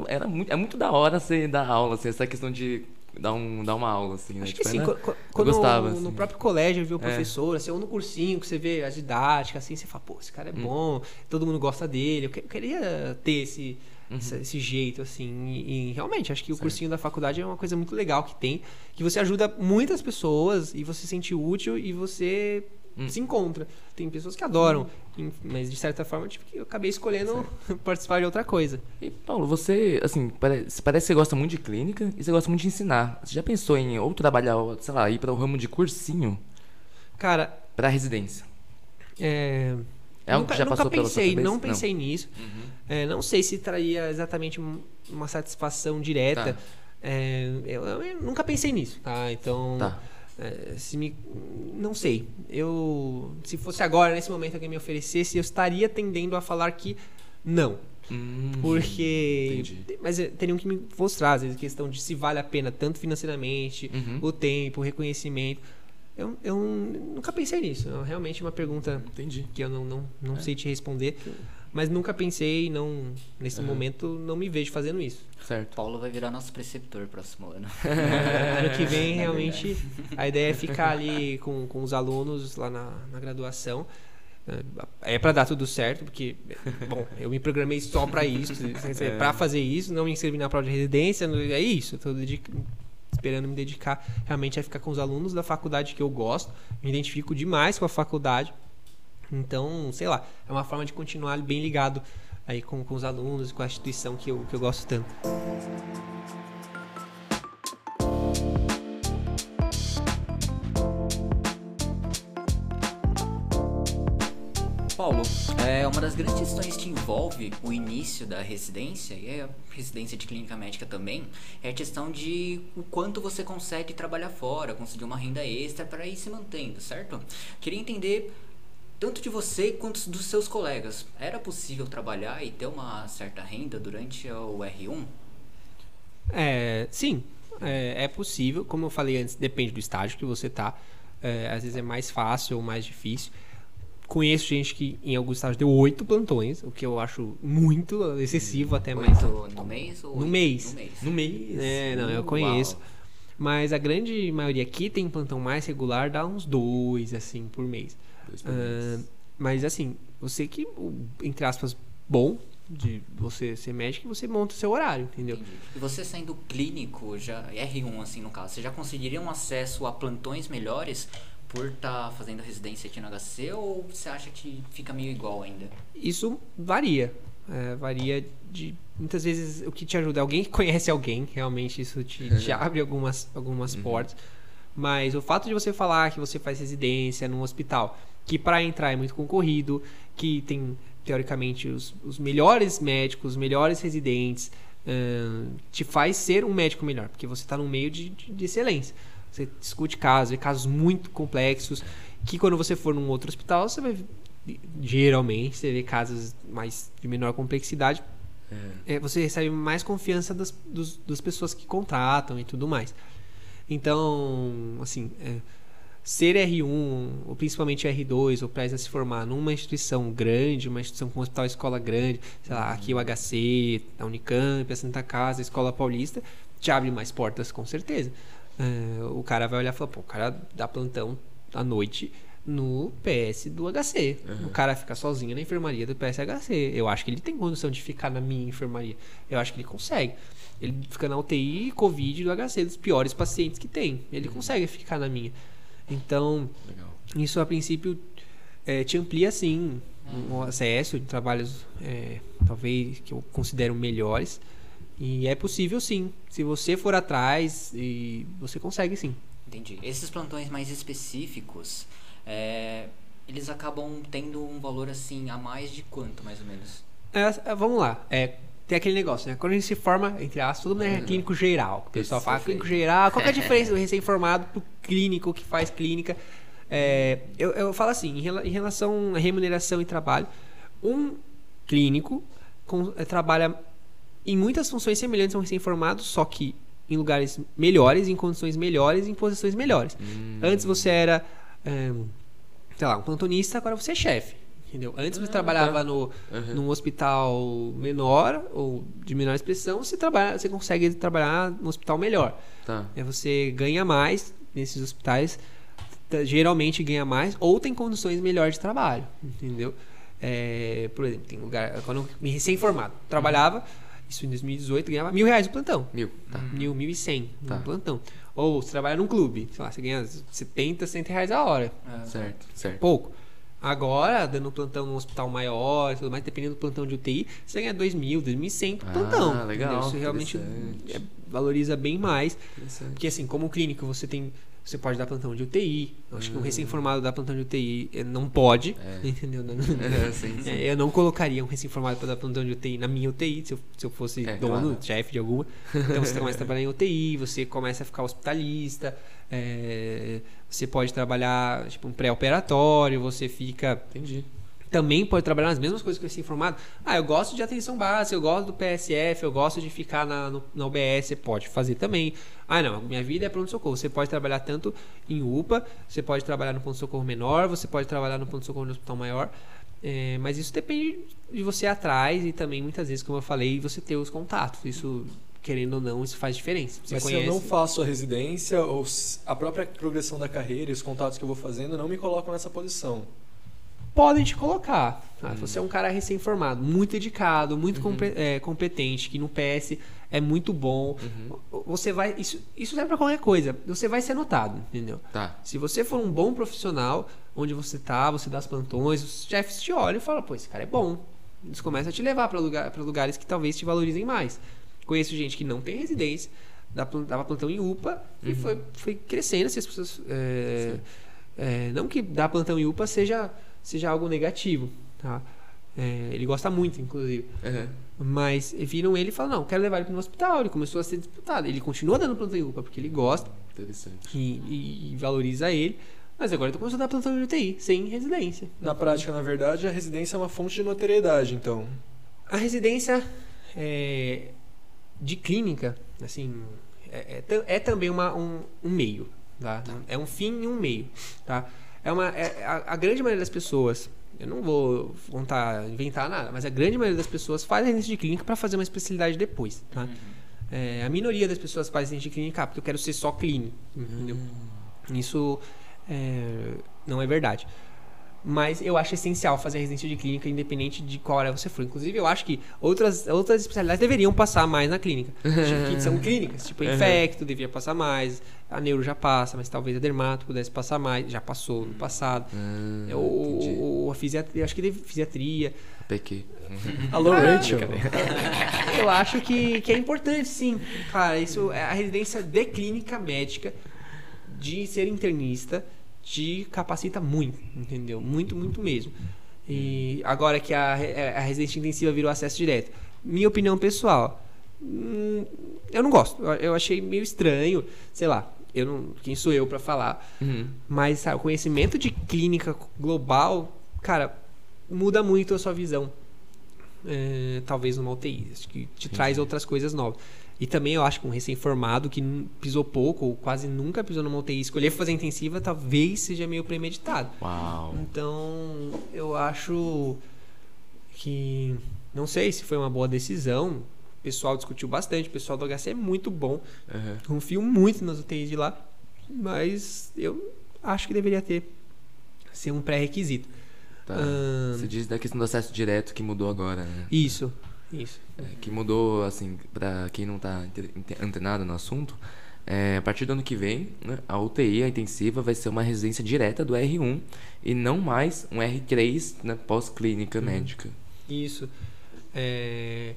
era, muito, é muito da hora você dar aula, assim, essa questão de dar, um, dar uma aula, assim, né? Acho que Tipo, sim, era- qu- qu- quando gostava, no assim. próprio colégio eu vi o É. professor, assim, ou no cursinho que você vê as didáticas, assim, você fala, pô, esse Hum. cara é bom, todo mundo gosta dele, eu, que- eu queria ter esse, Uhum. esse, esse jeito, assim, e, e realmente, acho que o cursinho da faculdade é uma coisa muito legal que tem, que você ajuda muitas pessoas e você se sente útil e você Hum. se encontra. Tem pessoas que adoram, em- mas de certa forma eu, tive que- eu acabei escolhendo [laughs] participar de outra coisa. E, Paulo, você, assim, parece, parece que você gosta muito de clínica e você gosta muito de ensinar. Você já pensou em ou trabalhar, sei lá, ir para o ramo de cursinho Cara, para residência? é... É algo nunca, que já nunca passou pela sua pensei, não pensei nisso. É, não sei se traria exatamente um- uma satisfação direta. Tá. É, eu, eu nunca pensei nisso, tá? Então, Tá. É, se me, não sei. Eu, se fosse agora nesse momento alguém me oferecesse, eu estaria tendendo a falar que não, Hum, porque, entendi. mas é, teriam que me mostrar às vezes a questão de se vale a pena tanto financeiramente, Uhum. o tempo, o reconhecimento. Eu, eu nunca pensei nisso. É realmente uma pergunta Entendi. que eu não, não, não É. sei te responder. Mas nunca pensei, não, nesse Aham. momento, não me vejo fazendo isso. Certo. Paulo vai virar nosso preceptor próximo ano. [laughs] ano que vem, [laughs] realmente, a ideia é ficar ali com, com os alunos lá na, na graduação. É para dar tudo certo, porque, bom, eu me programei só para isso, É. para fazer isso, não me inscrevi na prova de residência, é isso. Eu tô esperando me dedicar realmente a ficar com os alunos da faculdade que eu gosto, me identifico demais com a faculdade. Então, sei lá, é uma forma de continuar bem ligado aí com, com os alunos, com a instituição que eu, que eu gosto tanto. Paulo, é, uma das grandes questões que envolve o início da residência, e a residência de clínica médica também, é a questão de o quanto você consegue trabalhar fora, conseguir uma renda extra para ir se mantendo, certo? Queria entender tanto de você quanto dos seus colegas. Era possível trabalhar e ter uma certa renda durante o R1? É, sim, é, é possível. Como eu falei antes, depende do estágio que você tá. É, às vezes é mais fácil ou mais difícil. Conheço gente que em alguns estágios deu oito plantões, o que eu acho muito excessivo até mais. No mês No mês. No mês. No mês. É, não, eu Uau. conheço. Mas a grande maioria aqui tem plantão mais regular, dá uns dois, assim, por mês. Mês. mas assim, você que, entre aspas, bom de você ser médico, você monta o seu horário, entendeu? Entendi. E você sendo clínico, já R1 assim no caso, você já conseguiria um acesso a plantões melhores por estar fazendo residência aqui no HC ou você acha que fica meio igual ainda? Isso varia. É, varia de. Muitas vezes o que te ajuda, alguém que conhece alguém, realmente isso te, te [laughs] abre algumas, algumas portas. Mas o fato de você falar que você faz residência num hospital, que para entrar é muito concorrido, que tem teoricamente os, os melhores médicos, os melhores residentes, te faz ser um médico melhor, porque você está num meio de, de, de excelência. Você discute casos, vê casos muito complexos, que quando você for num outro hospital, você vai geralmente você vê casos mais de menor complexidade, É. é, você recebe mais confiança das, dos- das pessoas que contratam e tudo mais. Então, assim, é, ser R1, ou principalmente R2, ou prestes a se formar numa instituição grande, uma instituição com hospital escola grande, sei lá, aqui o HC, a Unicamp, a Santa Casa, a Escola Paulista, te abre mais portas com certeza. É, o cara vai olhar e falar, pô, o cara dá plantão à noite no PS do HC. O cara fica sozinho na enfermaria do PSHC. Eu acho que ele tem condição de ficar na minha enfermaria. Eu acho que ele consegue. Ele fica na UTI Covid do HC, dos piores pacientes que tem. Ele consegue ficar na minha. Então, Legal. isso a princípio é, te amplia sim um acesso de trabalhos é, talvez que eu considero melhores. E é possível sim. Se você for atrás, e você consegue sim. Entendi. Esses plantões mais específicos, é, eles acabam tendo um valor assim a mais de quanto, mais ou menos? É, vamos lá. É, tem aquele negócio, né? Quando a gente se forma, entre aspas, todo mundo é clínico geral. O pessoal fala clínico geral. Qual que é a [laughs] diferença do recém-formado pro clínico que faz clínica? É, eu, eu falo assim, em, rela- em relação à remuneração e trabalho, um clínico com- é, trabalha em muitas funções semelhantes a um recém-formado, só que em lugares melhores, em condições melhores, em posições melhores. Antes você era, é, sei lá, um plantonista, agora você é chefe. Entendeu? Antes você trabalhava no, Uhum. num hospital menor ou de menor expressão, você, trabalha, você consegue trabalhar num hospital melhor. Tá. É, você ganha mais nesses hospitais, geralmente ganha mais, ou tem condições melhores de trabalho, entendeu? É, por exemplo, tem lugar. Quando eu me recém-formado, trabalhava, isso em 2018, ganhava mil reais no plantão. Mil. Tá. Mil, mil e cem Tá. no plantão. Ou você trabalha num clube, sei lá, você ganha 70, 100 reais a hora. Certo, certo. Pouco. Agora, dando plantão num hospital maior e tudo mais, dependendo do plantão de UTI, você ganha 2 mil, 2.100 por Ah, plantão. legal, entendeu? Isso realmente é, valoriza bem mais. Porque assim, como clínico, você tem. Você pode dar plantão de UTI. Eu acho que um recém-formado dar plantão de UTI eh, não pode. É. [laughs] Entendeu? Não- [laughs] É, sim, sim. É, eu não colocaria um recém-formado para dar plantão de UTI na minha UTI, se eu, se eu fosse É, dono, claro. chefe de alguma. [laughs] Então você começa a trabalhar em UTI, você começa a ficar hospitalista, é, você pode trabalhar tipo um pré-operatório, você fica Entendi. também pode trabalhar nas mesmas coisas que esse informado. Ah, eu gosto de atenção básica, eu gosto do PSF, eu gosto de ficar na, no, na UBS, você pode fazer também. Ah, não, minha vida é pronto-socorro. Você pode trabalhar tanto em UPA, você pode trabalhar no pronto-socorro menor, você pode trabalhar no pronto-socorro no hospital maior. É, mas isso depende de você atrás e também, muitas vezes, como eu falei, você ter os contatos. Isso, querendo ou não, isso faz diferença. Você Mas conhece... se eu não faço a residência, ou a própria progressão da carreira e os contatos que eu vou fazendo não me colocam nessa posição. podem te colocar. tá? Se você é um cara recém-formado, muito dedicado, muito compe- é, competente, que no PS é muito bom, você vai. Isso, isso serve pra qualquer coisa. Você vai ser notado, entendeu? Tá. Se você for um bom profissional, onde você tá, você dá as plantões, os chefes te olham e falam, pô, esse cara é bom. Eles começam a te levar para lugar, pra lugares que talvez te valorizem mais. Conheço gente que não tem residência, dava plantão em UPA e foi, foi crescendo. Assim, as pessoas, é, é, não que dar plantão em UPA seja, seja algo negativo, tá? É, ele gosta muito, inclusive. Uhum. Mas viram ele e falaram, não, quero levar ele para o hospital. Ele começou a ser disputado. Ele continua dando plantão em UPA porque ele gosta Interessante. e, e- e valoriza ele. Mas agora ele começou a dar plantão de UTI, sem residência. Na prática, na verdade, a residência é uma fonte de notoriedade, então. A residência é, de clínica, assim, é, é é também uma, um, um meio, tá? É um fim e um meio, tá? É uma, é- a, a grande maioria das pessoas, eu não vou contar, inventar nada, mas a grande maioria das pessoas faz residência de clínica para fazer uma especialidade depois, tá? É, a minoria das pessoas faz residência de clínica ah, porque eu quero ser só clínico, entendeu? Isso é, não é verdade. Mas eu acho essencial fazer a residência de clínica, independente de qual área você for. Inclusive, eu acho que outras, outras especialidades deveriam passar mais na clínica. [laughs] que são clínicas, tipo infecto, devia passar mais. A neuro já passa, mas talvez a dermato pudesse passar mais. Já passou no passado. Ah, o, entendi. o- a fisiatria, acho que deve, fisiatria. PQ. [laughs] Alô, Rachel. [laughs] Eu acho que, que é importante, sim. Cara, isso é a residência de clínica médica, de ser internista, te capacita muito, entendeu? Muito, muito mesmo. E agora que a, re- a residência intensiva virou acesso direto. Minha opinião pessoal, hum, eu não gosto. Eu, achei meio estranho, sei lá. Eu não, quem sou eu pra falar? Uhum. Mas sabe, o conhecimento de clínica global, cara, muda muito a sua visão. É, talvez numa UTI, acho que te traz outras coisas novas. E também eu acho que um recém-formado que pisou pouco ou quase nunca pisou numa UTI, escolher fazer intensiva, talvez seja meio premeditado. Uau. Então, eu acho que não sei se foi uma boa decisão. O pessoal discutiu bastante, o pessoal do HC é muito bom. Uhum. Confio muito nas UTIs de lá, mas eu acho que deveria ter ser um pré-requisito. Tá. Você diz da questão do acesso direto que mudou agora, né? Isso, isso. É, que mudou, assim, pra quem não tá inte- antenado no assunto, é, a partir do ano que vem, né, a UTI, a intensiva, vai ser uma residência direta do R1 e não mais um R3 né, pós-clínica médica. Isso. É,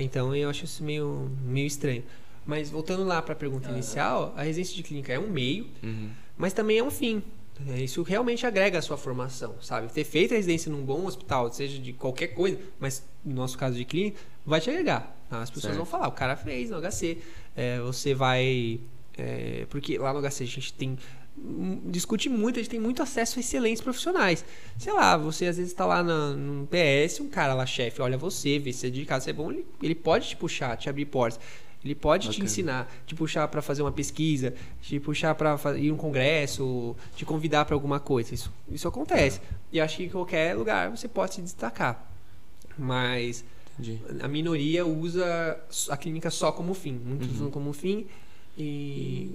então eu acho isso meio, meio estranho. Mas voltando lá para a pergunta inicial, a residência de clínica é um meio, Uhum. mas também é um fim. É, Isso realmente agrega a sua formação, sabe? Ter feito a residência num bom hospital, seja de qualquer coisa, mas no nosso caso de clínica, vai te agregar. As pessoas Certo. vão falar, o cara fez no HC. É, você vai. é, porque lá no HC a gente tem. hum, Discute muito, a gente tem muito acesso a excelentes profissionais. Sei lá, você às vezes está lá na, no PS, um cara lá, chefe, olha você, vê se é de casa, se é bom, ele, ele pode te puxar, te abrir portas. Ele pode te Bacana. ensinar, te puxar para fazer uma pesquisa, te puxar para ir um congresso, te convidar para alguma coisa. Isso, isso acontece. E acho que em qualquer lugar você pode se destacar. Mas Entendi. a minoria usa a clínica só como fim. Muitos Uhum. usam como fim e,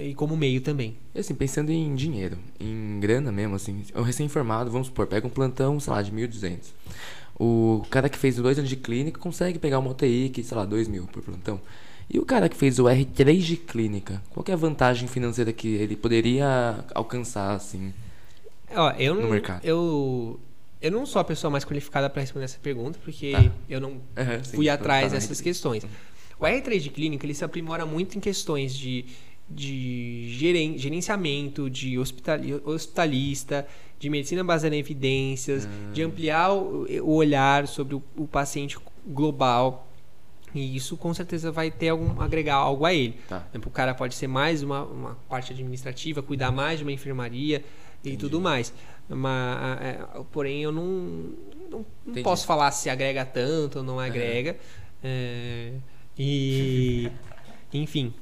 e- e como meio também. E assim, pensando em dinheiro, em grana mesmo, assim, o recém-formado, vamos supor, pega um plantão, sei lá, de 1.200. O cara que fez dois anos de clínica consegue pegar uma UTI que, sei lá, 2 mil por plantão. E o cara que fez o R3 de clínica, qual é a vantagem financeira que ele poderia alcançar, assim? Ó, eu No não, mercado. Eu, eu não sou a pessoa mais qualificada para responder essa pergunta, porque Tá. eu não sim, fui tá atrás na dessas R3. questões. O R3 de clínica ele se aprimora muito em questões de, de geren- gerenciamento, de hospitali- hospitalista, de medicina baseada em evidências, de ampliar o, o olhar sobre o, o paciente global. E isso com certeza vai ter algum agregar algo a ele. Tá. O cara pode ser mais uma, uma parte administrativa, cuidar mais de uma enfermaria e tudo mais. Mas, é, porém, eu não, não, não Entendi. posso falar se agrega tanto ou não agrega. É, e, [laughs] enfim,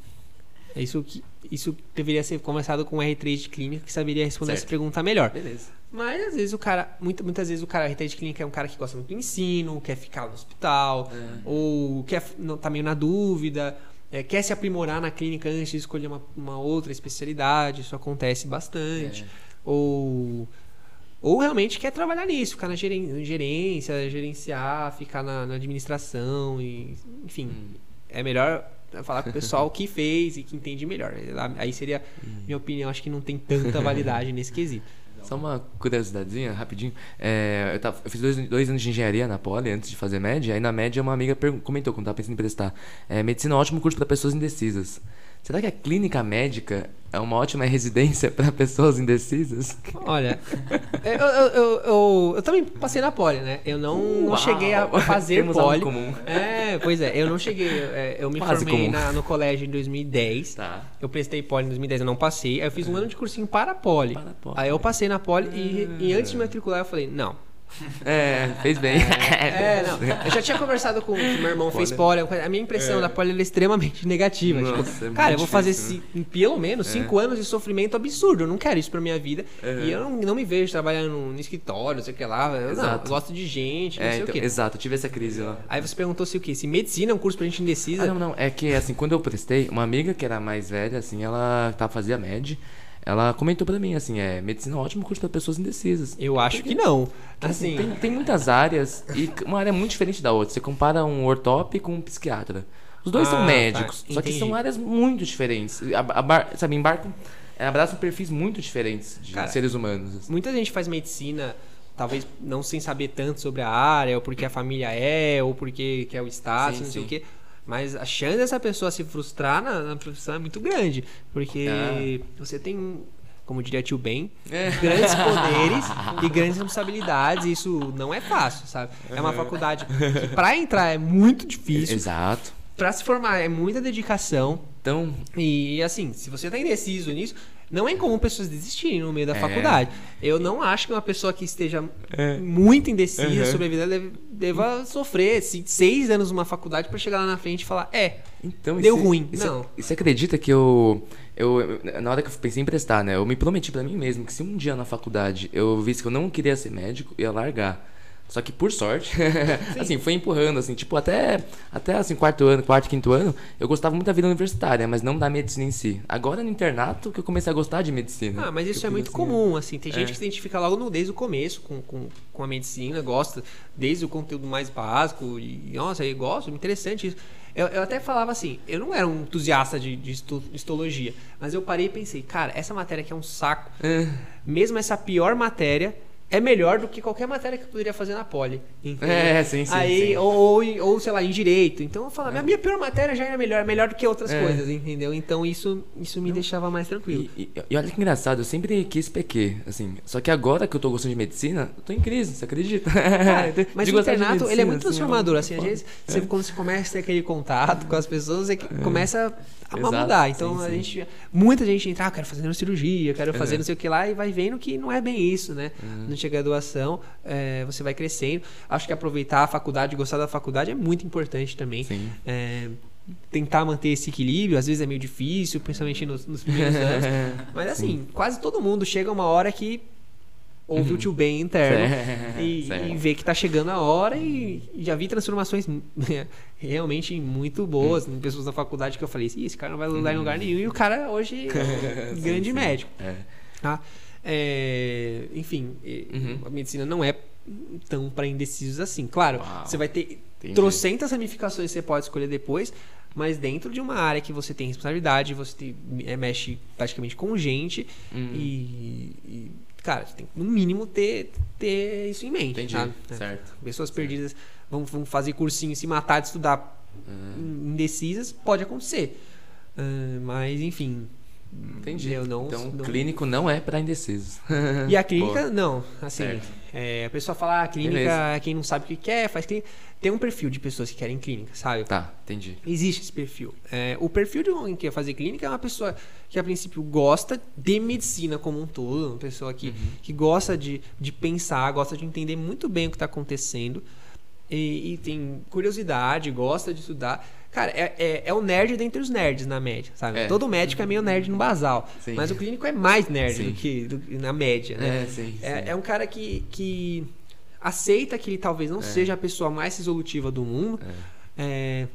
é isso que isso deveria ser conversado com o R3 de clínica que saberia responder essa pergunta melhor. Beleza. Mas às vezes o cara, muita- muitas vezes o cara RT de clínica é um cara que gosta muito do ensino, quer ficar no hospital, É. ou quer não tá meio na dúvida, é, quer se aprimorar na clínica antes de escolher uma, uma outra especialidade, isso acontece bastante. É. Ou ou realmente quer trabalhar nisso, ficar na gerência, gerenciar, ficar na, na administração e enfim, Hum. é melhor falar com o pessoal que fez e que entende melhor. Aí seria minha opinião, acho que não tem tanta validade nesse quesito. Só uma curiosidadezinha, rapidinho. É, eu, tava- eu fiz dois, dois anos de engenharia na Poli antes de fazer média. Aí na média uma amiga comentou quando tava pensando em prestar. É, medicina é um ótimo curso para pessoas indecisas. Será que a clínica médica é uma ótima residência para pessoas indecisas? Olha, eu, eu, eu, eu, também passei na poli, né? Eu não, não cheguei a fazer Temos poli. comum. É, pois é, eu não cheguei. é, Eu me Quase formei na- no colégio em 2010. Tá. Eu prestei poli em 2010, eu não passei. Aí eu fiz um ano de cursinho para poli. Para poli. Aí eu passei na poli e, e antes de me matricular eu falei, não. [laughs] É, fez bem. É, não. Eu já tinha conversado com que meu irmão fez poli. A minha impressão da poli era extremamente [laughs] negativa. Nossa, tipo, é cara, eu vou fazer difícil, ci- pelo menos cinco anos de sofrimento absurdo. Eu não quero isso pra minha vida. É. E eu não, não me vejo trabalhando no, escritório, não sei o que lá. Eu, não, gosto de gente, não É, sei então, o quê. exato, eu tive essa crise lá. Aí você perguntou se o quê? Se medicina é um curso pra gente indecisa. Ah, não, não. É que, assim, quando eu prestei, uma amiga que era mais velha, assim, ela tá, fazia med. Ela comentou pra mim, assim, é, medicina é um ótimo curso pra pessoas indecisas. Eu acho que não. Assim, Tem, tem muitas áreas e uma área muito diferente da outra. Você compara um ortop com um psiquiatra. Os dois Ah, são tá. médicos, só que são áreas muito diferentes. Abar- sabe, embarcam, é, abraçam perfis muito diferentes de Cara, seres humanos. assim. muita gente faz medicina, talvez não sem saber tanto sobre a área, ou porque a família é, ou porque quer o status, Sim, não sei sim. o quê. Mas a chance dessa pessoa se frustrar na, na profissão é muito grande. Porque Ah. você tem, como diria tio Ben, É. grandes poderes [laughs] e grandes responsabilidades. E isso não é fácil, sabe? É uma faculdade que pra entrar é muito difícil. Exato. Pra se formar é muita dedicação. Então, E assim, se você tá indeciso nisso, não é incomum pessoas desistirem no meio da É. faculdade. Eu não acho que uma pessoa que esteja muito indecisa Uhum. sobre a vida deve, deva sofrer se- seis anos numa faculdade pra chegar lá na frente e falar, é, então Deu você- ruim. você- Não. Você acredita que eu, eu. Na hora que eu pensei em prestar, né? Eu me prometi pra mim mesmo que se um dia na faculdade eu visse que eu não queria ser médico, eu ia largar. Só que por sorte, [laughs] assim, foi empurrando, assim, tipo, até, até assim, quarto ano, quarto, quinto ano, eu gostava muito da vida universitária, mas não da medicina em si. Agora no internato que eu comecei a gostar de medicina. ah, mas isso é muito assim, comum, assim, tem gente É. que se identifica logo no, desde o começo com, com, com a medicina, gosta desde o conteúdo mais básico e, nossa, eu gosto, interessante isso. Eu, eu até falava assim, eu não era um entusiasta de, de histo- histologia, mas eu parei e pensei, cara, essa matéria aqui é um saco, É. mesmo essa pior matéria é melhor do que qualquer matéria que eu poderia fazer na poli. entendeu? É, sim, sim, Aí, sim. Ou, ou, sei lá, em direito. Então eu falava, a minha pior matéria já era melhor, é melhor do que outras É. coisas, entendeu? Então isso, isso me deixava mais tranquilo. E, e- e olha que engraçado, eu sempre quis PQ, assim. Só que agora que eu tô gostando de medicina, eu tô em crise, você acredita? Cara, [laughs] mas o internato, ele é medicina, muito assim, transformador, é assim, às vezes, você, quando você começa a ter aquele contato com as pessoas, é que começa a Exato, mudar. Então, sim, a sim. gente, muita gente entra, ah, quero fazer neurocirurgia, quero fazer É. não sei o que lá, e vai vendo que não é bem isso, né? Uhum. Durante a graduação, é, você vai crescendo. Acho que aproveitar a faculdade, gostar da faculdade é muito importante também. Sim. É, tentar manter esse equilíbrio, às vezes é meio difícil, principalmente nos, nos primeiros anos. [laughs] Mas assim, quase todo mundo chega uma hora que ouve o tio Ben interno [laughs] Certo, e, certo. e vê que tá chegando a hora e já vi transformações [laughs] realmente muito boas em pessoas da faculdade que eu falei, "Ih, esse cara não vai lutar em lugar nenhum e o cara hoje [laughs] é um Sim, grande sim. médico. É. Tá? É, enfim, Uhum. a medicina não é tão para indecisos assim. Claro, Uau. você vai ter Entendi. trocentas ramificações que você pode escolher depois, mas dentro de uma área que você tem responsabilidade, você tem- é, mexe praticamente com gente Hum. e, e, cara, você tem que, no mínimo ter, ter isso em mente. Entendi? É. certo. Pessoas perdidas vão, vão fazer cursinho, se matar de estudar Ah, indecisas, pode acontecer. Ah, mas, enfim. Entendi. Eu não, então, não- clínico não é pra indecisos. [laughs] e a clínica, não. Assim, é, a pessoa fala, ah, a clínica, Beleza. quem não sabe o que quer, faz clínica. Tem um perfil de pessoas que querem clínica, sabe? Tá, entendi. Existe esse perfil. É, o perfil de alguém que quer fazer clínica é uma pessoa que, a princípio, gosta de medicina como um todo, uma pessoa que, que gosta de, de pensar, gosta de entender muito bem o que está acontecendo e, e tem curiosidade, gosta de estudar. Cara, é, é, é o nerd dentre os nerds na média, sabe? É. Todo médico é meio nerd no basal, Sim. mas o clínico é mais nerd Sim. do que do- na média, né? É, sim, É, é um cara que, que aceita que ele talvez não seja a pessoa mais resolutiva do mundo, é,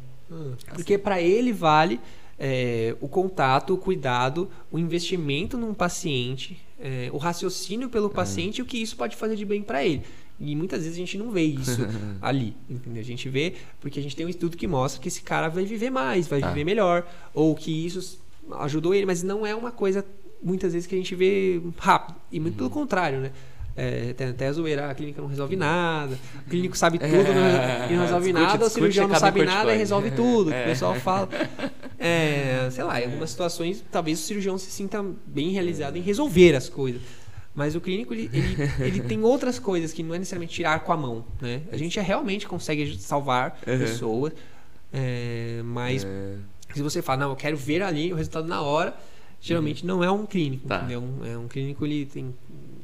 porque para ele vale é, o contato, o cuidado, o investimento num paciente, é, o raciocínio pelo paciente e o que isso pode fazer de bem para ele. E muitas vezes a gente não vê isso [laughs] ali, entendeu? A gente vê porque a gente tem um estudo que mostra que esse cara vai viver mais, vai Tá. viver melhor, ou que isso ajudou ele, mas não é uma coisa muitas vezes que a gente vê rápido. E muito pelo contrário, né? É, tem até a zoeira, a clínica não resolve nada, o clínico sabe tudo não- e não resolve Discute, nada, o discute, cirurgião não sabe nada e resolve tudo, É. o pessoal fala. [laughs] É, sei lá, em algumas situações, talvez o cirurgião se sinta bem realizado em resolver as coisas. Mas o clínico, ele, ele, [laughs] ele tem outras coisas que não é necessariamente tirar com a mão, né? A gente realmente consegue salvar Uhum. pessoas, é, mas É, se você fala, não, eu quero ver ali o resultado na hora, geralmente não é um clínico, Tá. entendeu? É um clínico, ele tem,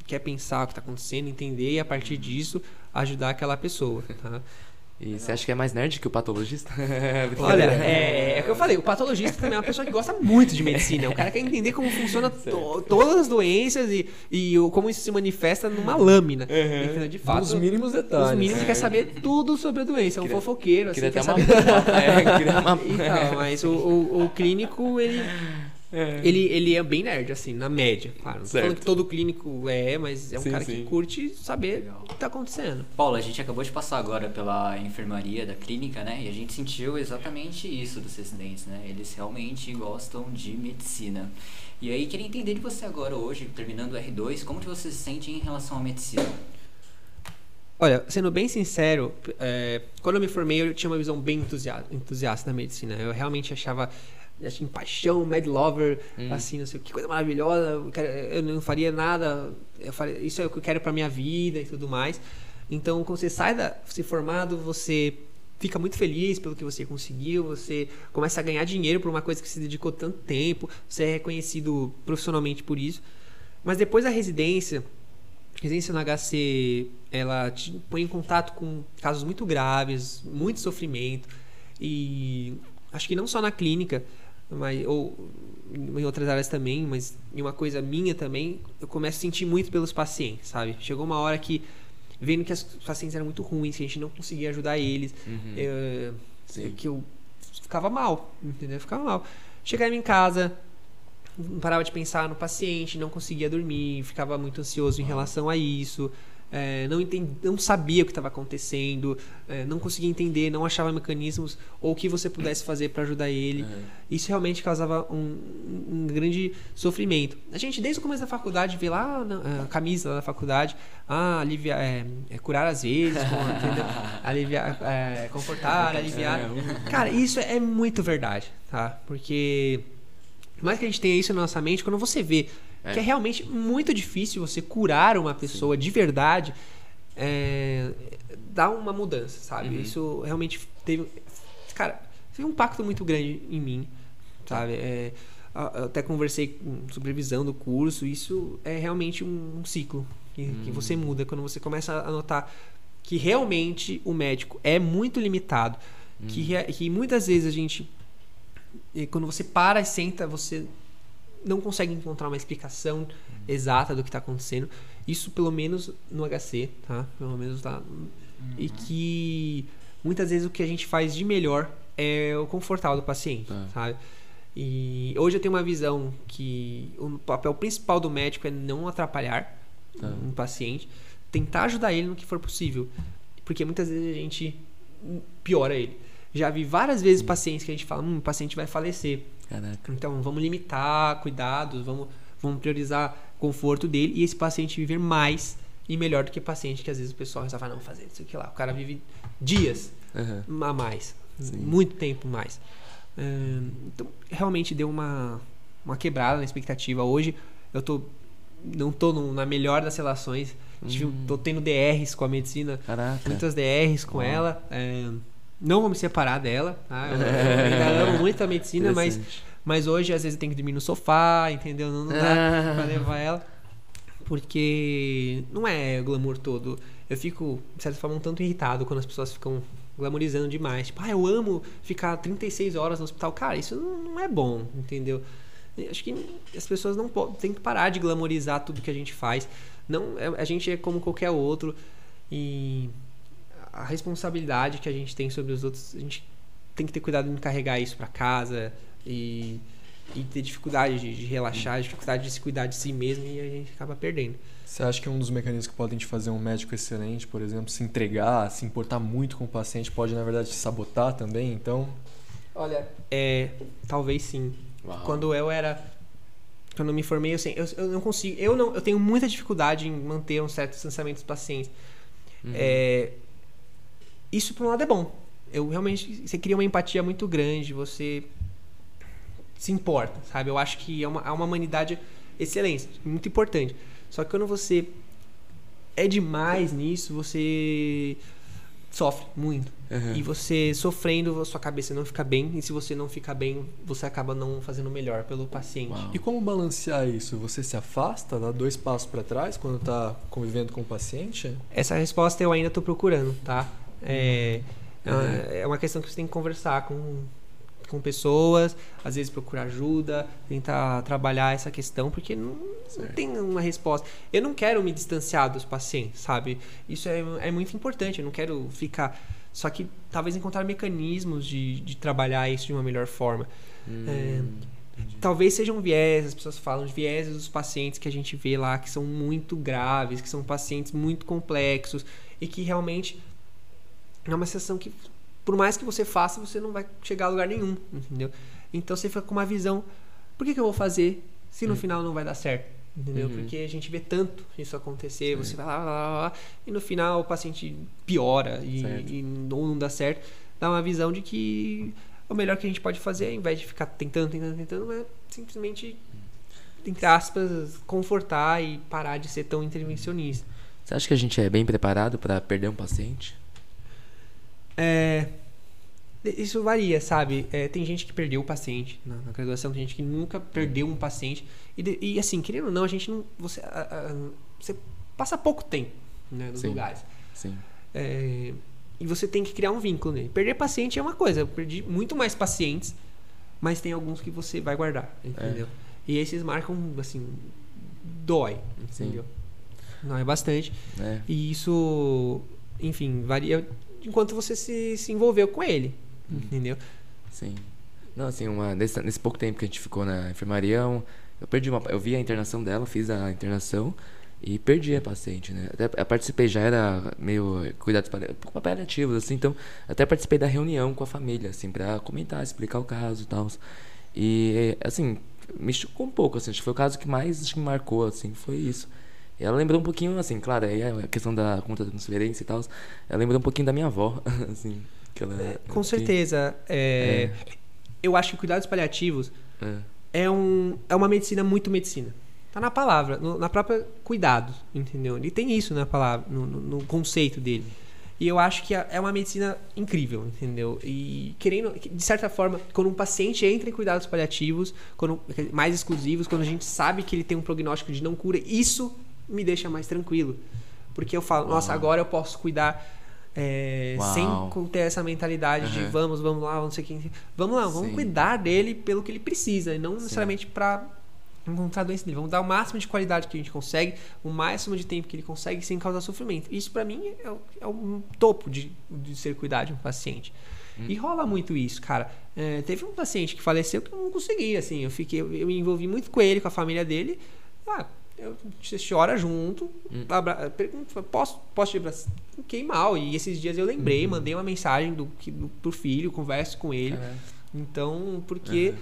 quer pensar o que está acontecendo, entender e a partir disso ajudar aquela pessoa, tá? E você acha que é mais nerd que o patologista? [laughs] Olha, é, é o que eu falei, o patologista também é uma pessoa que gosta muito de medicina. O cara quer entender como funciona to- todas as doenças e, e o- como isso se manifesta numa lâmina. Entendeu? De fato, Os mínimos detalhes. os mínimos quer saber tudo sobre a doença. É um Queria- fofoqueiro, assim, Queria quer até uma. saber [laughs] é, queria uma. [laughs] Então, mas o, o- o clínico, ele, Ele, ele é bem nerd, assim, na média. Claro, não falando que todo clínico é, mas é um Sim, cara sim. que curte saber o que tá acontecendo. Paulo, a gente acabou de passar agora pela enfermaria da clínica, né? E a gente sentiu exatamente isso dos residentes, né? Eles realmente gostam de medicina. E aí, queria entender de você agora, hoje, terminando o R2, como que você se sente em relação à medicina? Olha, sendo bem sincero, é, quando eu me formei, eu tinha uma visão bem entusiasta, entusiasta da medicina. Eu realmente achava, assim, paixão, mad lover, assim, não sei que, coisa maravilhosa. Eu, não faria nada, faria- isso é o que eu quero pra minha vida e tudo mais. Então, quando você sai da, se formado, você fica muito feliz pelo que você conseguiu, você começa a ganhar dinheiro por uma coisa que se dedicou tanto tempo, você é reconhecido profissionalmente por isso. Mas depois da residência, residência no HC, ela te põe em contato com casos muito graves, muito sofrimento e acho que não só na clínica, mas ou em outras áreas também, mas em uma coisa minha também, eu começo a sentir muito pelos pacientes, sabe? Chegou uma hora que vendo que os pacientes eram muito ruins, que a gente não conseguia ajudar eles, eh, Sim. que eu ficava mal, entendeu? Eu ficava mal. Chegava em casa, não parava de pensar no paciente, não conseguia dormir, ficava muito ansioso em relação a isso, é, não, entendi, não sabia o que estava acontecendo, é, não conseguia entender, não achava mecanismos ou o que você pudesse fazer para ajudar ele. Uhum. Isso realmente causava um, um grande sofrimento. A gente, desde o começo da faculdade, vê lá na- a camisa da faculdade, ah, aliviar, é, é curar às vezes, com- [laughs] aliviar, é, confortar, aliviar. Cara, isso é muito verdade, tá? Porque por mais que a gente tenha isso na nossa mente, quando você vê É. que é realmente muito difícil você curar uma pessoa de verdade, é, dá uma mudança, sabe? Uhum. Isso realmente teve. Cara, teve um impacto muito grande em mim, sabe? É, até conversei com supervisão do curso, isso é realmente um, um ciclo que, que você muda quando você começa a notar que realmente o médico é muito limitado, que, rea- que muitas vezes a gente e quando você para e senta, você não consegue encontrar uma explicação exata do que está acontecendo. Isso pelo menos no HC, tá? Pelo menos lá. E que muitas vezes o que a gente faz de melhor é o confortar do paciente, Tá. sabe? E hoje eu tenho uma visão que o papel principal do médico é não atrapalhar Tá. um paciente, tentar ajudar ele no que for possível, porque muitas vezes a gente piora ele. Já vi várias vezes pacientes que a gente fala, hum, o paciente vai falecer. Caraca. Então vamos limitar cuidados, vamos, vamos priorizar conforto dele e esse paciente viver mais e melhor do que paciente que às vezes o pessoal só vai não fazer isso aqui lá. O cara vive dias Uhum. a mais, Sim. muito tempo mais. Ahn, Então realmente deu uma, uma quebrada na expectativa. Hoje eu tô não tô no- na melhor das relações. Tive, Hum. tô tendo DRs com a medicina Caraca. muitas DRs com Uau. ela. é, não vou me separar dela, tá? Eu, ainda amo muito a medicina, mas, mas hoje às vezes eu tenho que dormir no sofá, entendeu? Não, não dá Ah. pra levar ela. Porque não é o glamour todo. Eu fico, de certa forma, um tanto irritado quando as pessoas ficam glamorizando demais. Tipo, ah, eu amo ficar 36 horas no hospital. Cara, isso não é bom, entendeu? Eu Acho que as pessoas não podem, tem que parar de glamorizar tudo que a gente faz. Não, é- a gente é como qualquer outro e a responsabilidade que a gente tem sobre os outros, a gente tem que ter cuidado em carregar isso para casa e, e ter dificuldade de, de relaxar, dificuldade de se cuidar de si mesmo e a gente acaba perdendo. Você acha que um dos mecanismos que podem te fazer um médico excelente, por exemplo, se entregar, se importar muito com o paciente, pode na verdade te sabotar também? Então, Olha, é, talvez sim. Uau. Quando eu era quando eu me formei, eu, sei, eu, eu não consigo, eu não, eu tenho muita dificuldade em manter um certo distanciamento dos pacientes. Uhum. É, isso por um lado é bom. Eu realmente você cria uma empatia muito grande, você se importa, sabe? Eu acho que é uma, é uma humanidade excelente, muito importante. Só que quando você é demais nisso, você sofre muito. Uhum. E você sofrendo, sua cabeça não fica bem. E se você não fica bem, você acaba não fazendo melhor pelo paciente. Uau. e como balancear isso? Você se afasta, dá dois passos para trás quando está convivendo com o paciente? Essa resposta eu ainda estou procurando, tá? É, Uhum. é uma questão que você tem que conversar com, com pessoas, às vezes procurar ajuda, tentar trabalhar essa questão, porque não, não tem uma resposta. Eu não quero me distanciar dos pacientes, sabe? Isso é, é muito importante, eu não quero ficar. Só que talvez encontrar mecanismos de, de trabalhar isso de uma melhor forma. Hum. É, talvez sejam viés, as pessoas falam de viéses dos pacientes que a gente vê lá que são muito graves, que são pacientes muito complexos e que realmente é uma sensação que por mais que você faça, você não vai chegar a lugar nenhum, entendeu? Então você fica com uma visão, por que, que eu vou fazer se no Hum. final não vai dar certo? Entendeu? Uhum. Porque a gente vê tanto isso acontecer, você vai lá, lá, lá, lá, e no final o paciente piora e, e não, não dá certo. Dá uma visão de que o melhor que a gente pode fazer, ao invés de ficar tentando, tentando, tentando, é simplesmente, entre aspas, confortar e parar de ser tão intervencionista. Você acha que a gente é bem preparado pra perder um paciente? É, isso varia, sabe? É, tem gente que perdeu o paciente na, na graduação, tem gente que nunca perdeu um paciente. E, e, assim, querendo ou não, a gente não. Você, a- a- você passa pouco tempo né, nos Sim. lugares. Sim. É, e você tem que criar um vínculo nele. Perder paciente é uma coisa, eu perdi muito mais pacientes, mas tem alguns que você vai guardar, entendeu? E esses marcam, assim, dói, Sim. entendeu? Dói bastante. É. E isso, enfim, varia enquanto você se, se envolveu com ele, entendeu? Sim. Não, assim, uma, nesse, nesse pouco tempo que a gente ficou na enfermaria, um- eu perdi uma. Eu vi a internação dela, fiz a internação e perdi a paciente, né? Até eu participei, já era meio cuidados paliativos, assim, então até participei da reunião com a família, assim, pra comentar, explicar o caso e tal. E, assim, me chocou um pouco, assim, acho que foi o caso que mais me marcou, assim, foi isso. Ela lembrou um pouquinho, assim, claro, aí a questão da conta de transferência e tal, ela lembrou um pouquinho da minha avó, [laughs] assim, que ela... Com que- certeza. é, Eu acho que cuidados paliativos é. é, um, é uma medicina muito medicina. Tá na palavra, no- na própria cuidado, entendeu? Ele tem isso na palavra, no, no- no conceito dele. E eu acho que é é uma medicina incrível, entendeu? E querendo, de certa forma, quando um paciente entra em cuidados paliativos, quando mais exclusivos, quando a gente sabe que ele tem um prognóstico de não cura, isso me deixa mais tranquilo. Porque eu falo, nossa, Uau. agora eu posso cuidar é, sem ter essa mentalidade de Aham. vamos, vamos lá, não sei quem. Vamos lá, vamos Sim. cuidar dele pelo que ele precisa, e não necessariamente para encontrar a doença dele. Vamos dar o máximo de qualidade que a gente consegue, o máximo de tempo que ele consegue sem causar sofrimento. Isso para mim é o, é o topo de, de ser cuidar de um paciente. E rola muito isso, cara. É, teve um paciente que faleceu que eu não consegui, assim. Eu fiquei, eu, eu me envolvi muito com ele, com a família dele. Ah, eu, você chora junto, Hum. abra, pergunta, posso, posso te abraçar? Fiquei mal. E esses dias eu lembrei, Uhum. mandei uma mensagem do, do, pro filho, converso com ele. Caraca. Então, porque Aham.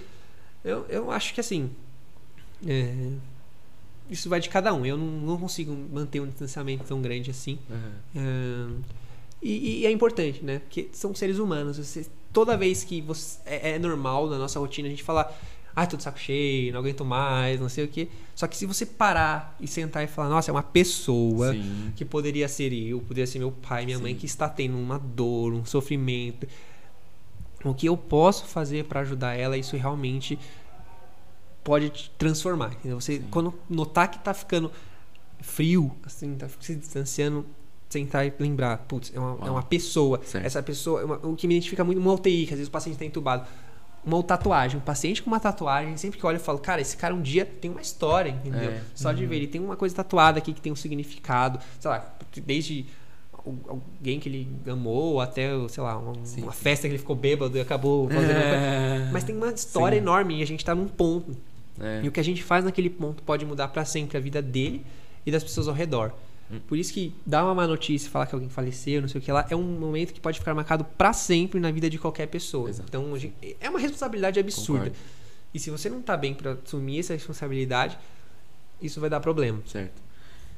eu, eu acho que assim. é, isso vai de cada um. Eu não, não consigo manter um distanciamento tão grande assim. Aham. É, e, e é importante, né? Porque são seres humanos. Você, toda vez que você. É, é normal na nossa rotina a gente falar. Ai, tô de saco cheio, não aguento mais, não sei o quê. Só que se você parar e sentar e falar, nossa, é uma pessoa Sim. que poderia ser eu, poderia ser meu pai, minha mãe, Sim. que está tendo uma dor, um sofrimento. O que eu posso fazer para ajudar ela, isso realmente pode te transformar. Entendeu? Você, Sim. quando notar que tá ficando frio, assim, tá se distanciando, sentar e lembrar, putz, é uma, é uma pessoa. Certo. Essa pessoa, é uma- o que me identifica muito uma UTI, que às vezes o paciente está entubado. Uma tatuagem, um paciente com uma tatuagem, sempre que olha eu falo, cara, esse cara um dia tem uma história, entendeu? É. Só de ver, ele tem uma coisa tatuada aqui que tem um significado, sei lá, desde al- alguém que ele amou até, sei lá, uma, uma festa que ele ficou bêbado e acabou fazendo uma coisa. É. Mas tem uma história Sim. enorme e a gente tá num ponto. É. E o que a gente faz naquele ponto pode mudar para sempre a vida dele e das pessoas ao redor. Por isso que dar uma má notícia, falar que alguém faleceu, não sei o que lá, é um momento que pode ficar marcado para sempre na vida de qualquer pessoa. Exato. Então, é uma responsabilidade absurda. Concordo. E se você não tá bem para assumir essa responsabilidade, isso vai dar problema. Certo.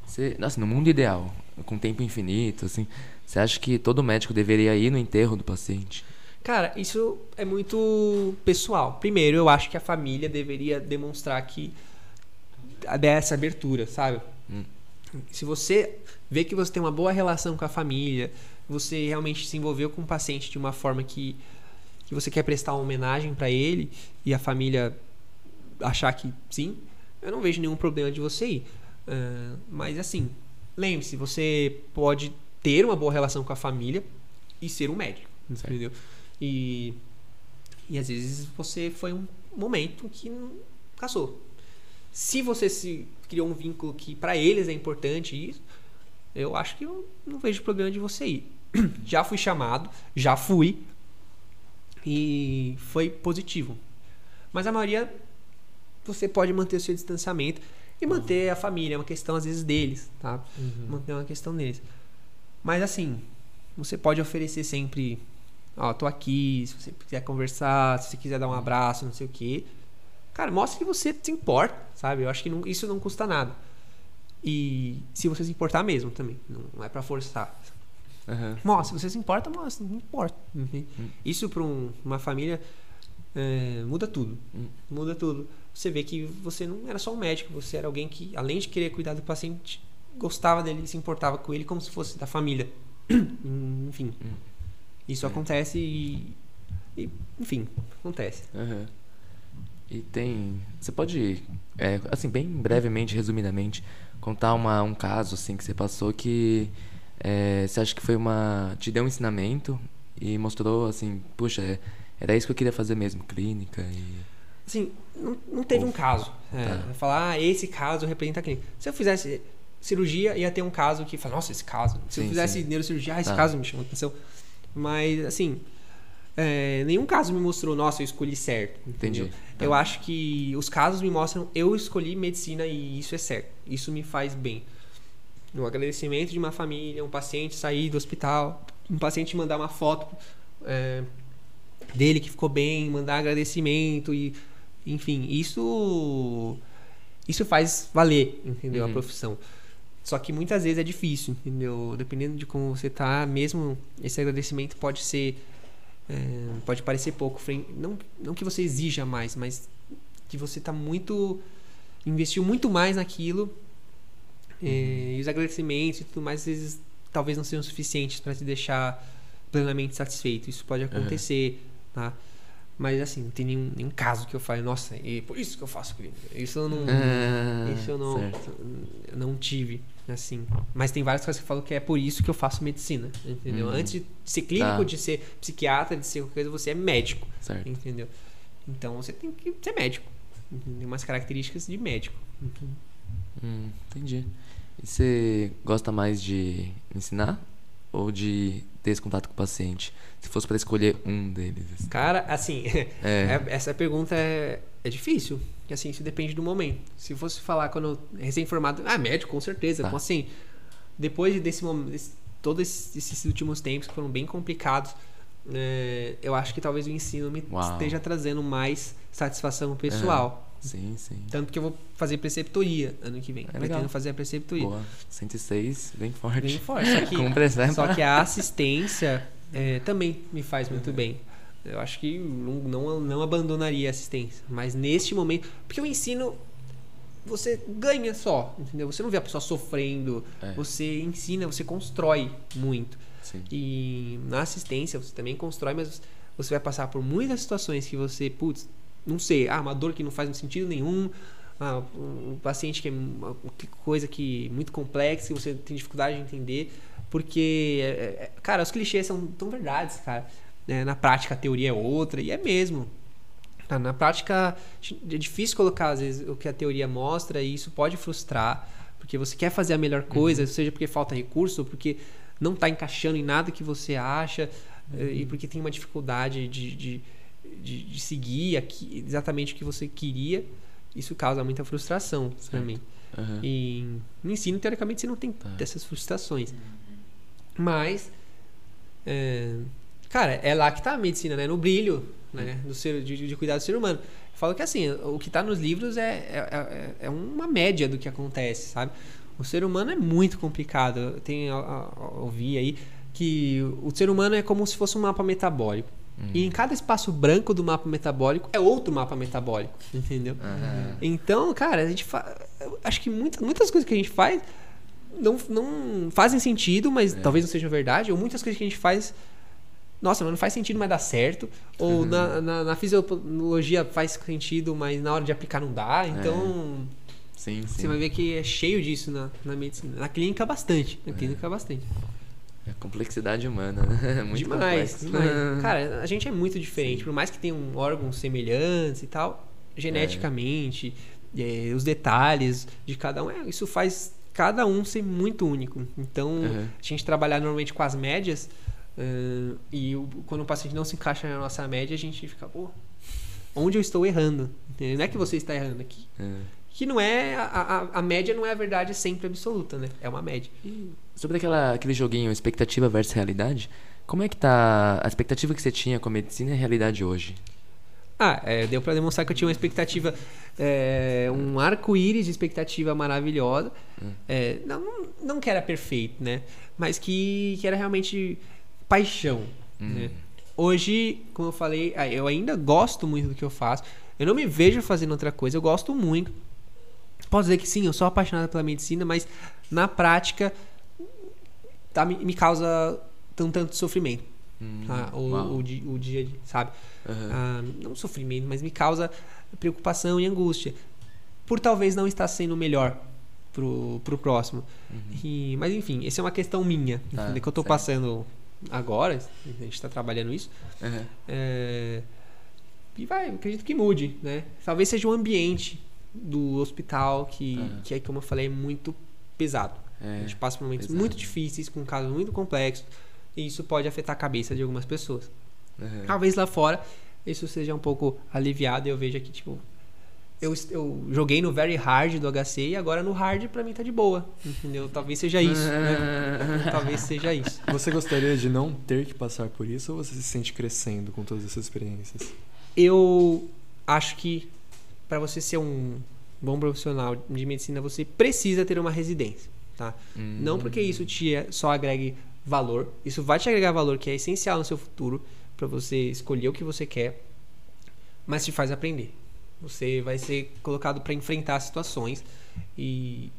Você, nossa, no mundo ideal, com tempo infinito, assim, você acha que todo médico deveria ir no enterro do paciente? Cara, isso é muito pessoal. Primeiro, eu acho que a família deveria demonstrar que dá essa abertura, sabe? Hum. Se você vê que você tem uma boa relação com a família, você realmente se envolveu com o paciente de uma forma que, que você quer prestar uma homenagem para ele e a família achar que sim, eu não vejo nenhum problema de você ir. Ah, mas assim, lembre-se, você pode ter uma boa relação com a família e ser um médico, Certo. entendeu? E, e às vezes você foi um momento que não casou. Se você se criou um vínculo que para eles é importante isso, eu acho que eu não vejo problema de você ir. [clears throat] Já fui chamado, já fui e foi positivo. Mas a maioria você pode manter o seu distanciamento e manter a família. É uma questão, às vezes, deles, tá? Manter uma questão deles. Mas, assim, você pode oferecer sempre... Ó, tô aqui, se você quiser conversar, se você quiser dar um abraço, não sei o quê. Cara, mostre que você se importa, sabe? Eu acho que não- isso não custa nada. E se você se importar mesmo também, não, é pra forçar. Aham. Mostra, se você se importa, mostra, não importa. entende? Isso para uma família é, muda tudo. Hum. Muda tudo. Você vê que você não era só um médico, você era alguém que, além de querer cuidar do paciente, gostava dele e se importava com ele como se fosse da família. [coughs] enfim. Isso acontece e, e, Enfim, acontece. Aham. E tem. Você pode, é, assim, bem brevemente, resumidamente, contar uma, um caso assim que você passou que é, você acha que foi uma. te deu um ensinamento e mostrou assim, puxa, é, era isso que eu queria fazer mesmo, clínica e. Assim, não, não teve um caso. É, Tá. Falar, ah, esse caso representa a clínica. Se eu fizesse cirurgia, ia ter um caso que fala, nossa, esse caso. Se eu Sim, fizesse sim. neurocirurgia, ah, esse Tá. caso me chamou atenção. Mas, assim, é, nenhum caso me mostrou, nossa, eu escolhi certo. entendeu? Entendi. Tá. Eu acho que os casos me mostram, eu escolhi medicina e isso é certo. Isso me faz bem. No agradecimento de uma família, um paciente sair do hospital, um paciente mandar uma foto é, dele que ficou bem, mandar agradecimento e enfim, isso isso faz valer, entendeu? A Uhum. profissão. Só que muitas vezes é difícil, entendeu? Dependendo de como você tá, mesmo esse agradecimento pode ser é, pode parecer pouco, não não que você exija mais, mas que você tá muito investiu muito mais naquilo é, e os agradecimentos e tudo mais às vezes talvez não sejam suficientes para te deixar plenamente satisfeito. Isso pode acontecer, tá? Mas assim, não tem nenhum, nenhum caso que eu fale, nossa, é por isso que eu faço clínica. Isso eu não, Ah, isso eu não, certo. eu não tive, assim. Mas tem várias coisas que eu falo que é por isso que eu faço medicina, entendeu? Uhum. Antes de ser clínico, Tá. de ser psiquiatra, de ser qualquer coisa, você é médico, Certo. entendeu? Então você tem que ser médico. Tem umas características de médico. Hum, entendi. E você gosta mais de ensinar ou de ter esse contato com o paciente? Se fosse para escolher um deles. assim. Cara, assim, [laughs] É. é- essa pergunta é, é difícil. E assim, isso depende do momento. Se fosse falar quando eu- recém-formado, ah, médico, com certeza. Tá. Então, assim, depois desse momento, desse- todos esses, esses últimos tempos que foram bem complicados, é, eu acho que talvez o ensino me Uau. esteja trazendo mais satisfação pessoal. Sim, sim. Tanto que eu vou fazer preceptoria ano que vem. É legal. Pretendo fazer a preceptoria. Boa. 106, bem forte. Bem forte. Só que, [laughs] só que a assistência é, também me faz muito bem. Eu acho que não, não, abandonaria a assistência. Mas neste momento. Porque o ensino. Você ganha só, entendeu? Você não vê a pessoa sofrendo. É. Você ensina, você constrói muito. Sim. E na assistência você também constrói, mas você vai passar por muitas situações que você, putz, não sei, ah, uma dor que não faz sentido nenhum, ah, um paciente que é uma coisa que muito complexa, que você tem dificuldade de entender, porque, é, é, cara, os clichês são tão verdades, cara. Né? na prática a teoria é outra, e é mesmo. Tá, Na prática é difícil colocar, às vezes, o que a teoria mostra, e isso pode frustrar, porque você quer fazer a melhor coisa, seja porque falta recurso, ou porque não está encaixando em nada que você acha, eh, e porque tem uma dificuldade de, de, de, de seguir aqui, exatamente o que você queria, isso causa muita frustração para mim. Aham. E no ensino, teoricamente, você não tem Tá. dessas frustrações. Mas, é, cara, é lá que tá a medicina, né? No brilho né? do ser, de, de cuidar do ser humano. Eu falo que assim, o que tá nos livros é, é, é- é uma média do que acontece, sabe? O ser humano é muito complicado. Eu tenho, a- a- ouvi aí que o ser humano é como se fosse um mapa metabólico. E em cada espaço branco do mapa metabólico é outro mapa metabólico, [laughs] entendeu? Aham. Então, cara, a gente fa... acho que muita, muitas coisas que a gente faz não, não fazem sentido, mas É. talvez não sejam verdade, ou muitas coisas que a gente faz. Nossa, mas não faz sentido, mas dá certo. Ou Uhum. na, na, na fisiologia faz sentido, mas na hora de aplicar não dá. É. Então, Sim, sim. você vai ver que é cheio disso na, na medicina. Na clínica, bastante. Na É. clínica, bastante. É complexidade humana, né? [laughs] Muito demais, demais. [laughs] Cara, a gente é muito diferente. Por mais que tenham órgãos semelhantes e tal, geneticamente, eh, os detalhes de cada um, é, isso faz cada um ser muito único. Então, Uhum. a gente trabalhar normalmente com as médias, eh, e o- quando o paciente não se encaixa na nossa média, a gente fica, pô. onde eu estou errando. Não é que você está errando aqui. É. Que não é. A, a, a média não é a verdade sempre absoluta, né? É uma média. E sobre aquela, aquele joguinho expectativa versus realidade, como é que tá a expectativa que você tinha com a medicina e a realidade hoje? Ah, é, deu pra demonstrar que eu tinha uma expectativa, é, um arco-íris de expectativa maravilhosa. É, não, não, não que era perfeito, né? Mas que, que era realmente paixão. Né? Hoje, como eu falei, ah, eu ainda gosto muito do que eu faço. Eu não me vejo fazendo outra coisa, eu gosto muito. Posso dizer que sim, eu sou apaixonado pela medicina, mas na prática tá, me, me causa um tanto de sofrimento. tá? o, o, o dia, sabe? Aham. Ah, não sofrimento, mas me causa preocupação e angústia. Por talvez não estar sendo o melhor pro, pro próximo. E- mas enfim, essa é uma questão minha, Tá, que eu tô certo. passando agora, a gente tá trabalhando isso. Aham. É, e vai, acredito que mude, né? Talvez seja o ambiente do hospital que, Aham. que é, como eu falei, é muito pesado. É, a gente passa por momentos pesado. muito difíceis, com casos muito complexos, e isso pode afetar a cabeça de algumas pessoas. aham. Talvez lá fora isso seja um pouco aliviado e eu vejo aqui, tipo. Eu, eu joguei no very hard do HC e agora no hard pra mim tá de boa. Entendeu? Talvez seja isso. né? [laughs] Talvez seja isso. Você gostaria de não ter que passar por isso ou você se sente crescendo com todas essas experiências? Eu acho que pra você ser um bom profissional de medicina, você precisa ter uma residência. Tá? Hum. Não porque isso te é- só agregue valor, isso vai te agregar valor que é essencial no seu futuro para você escolher o que você quer, mas te faz aprender. Você vai ser colocado para enfrentar situações e,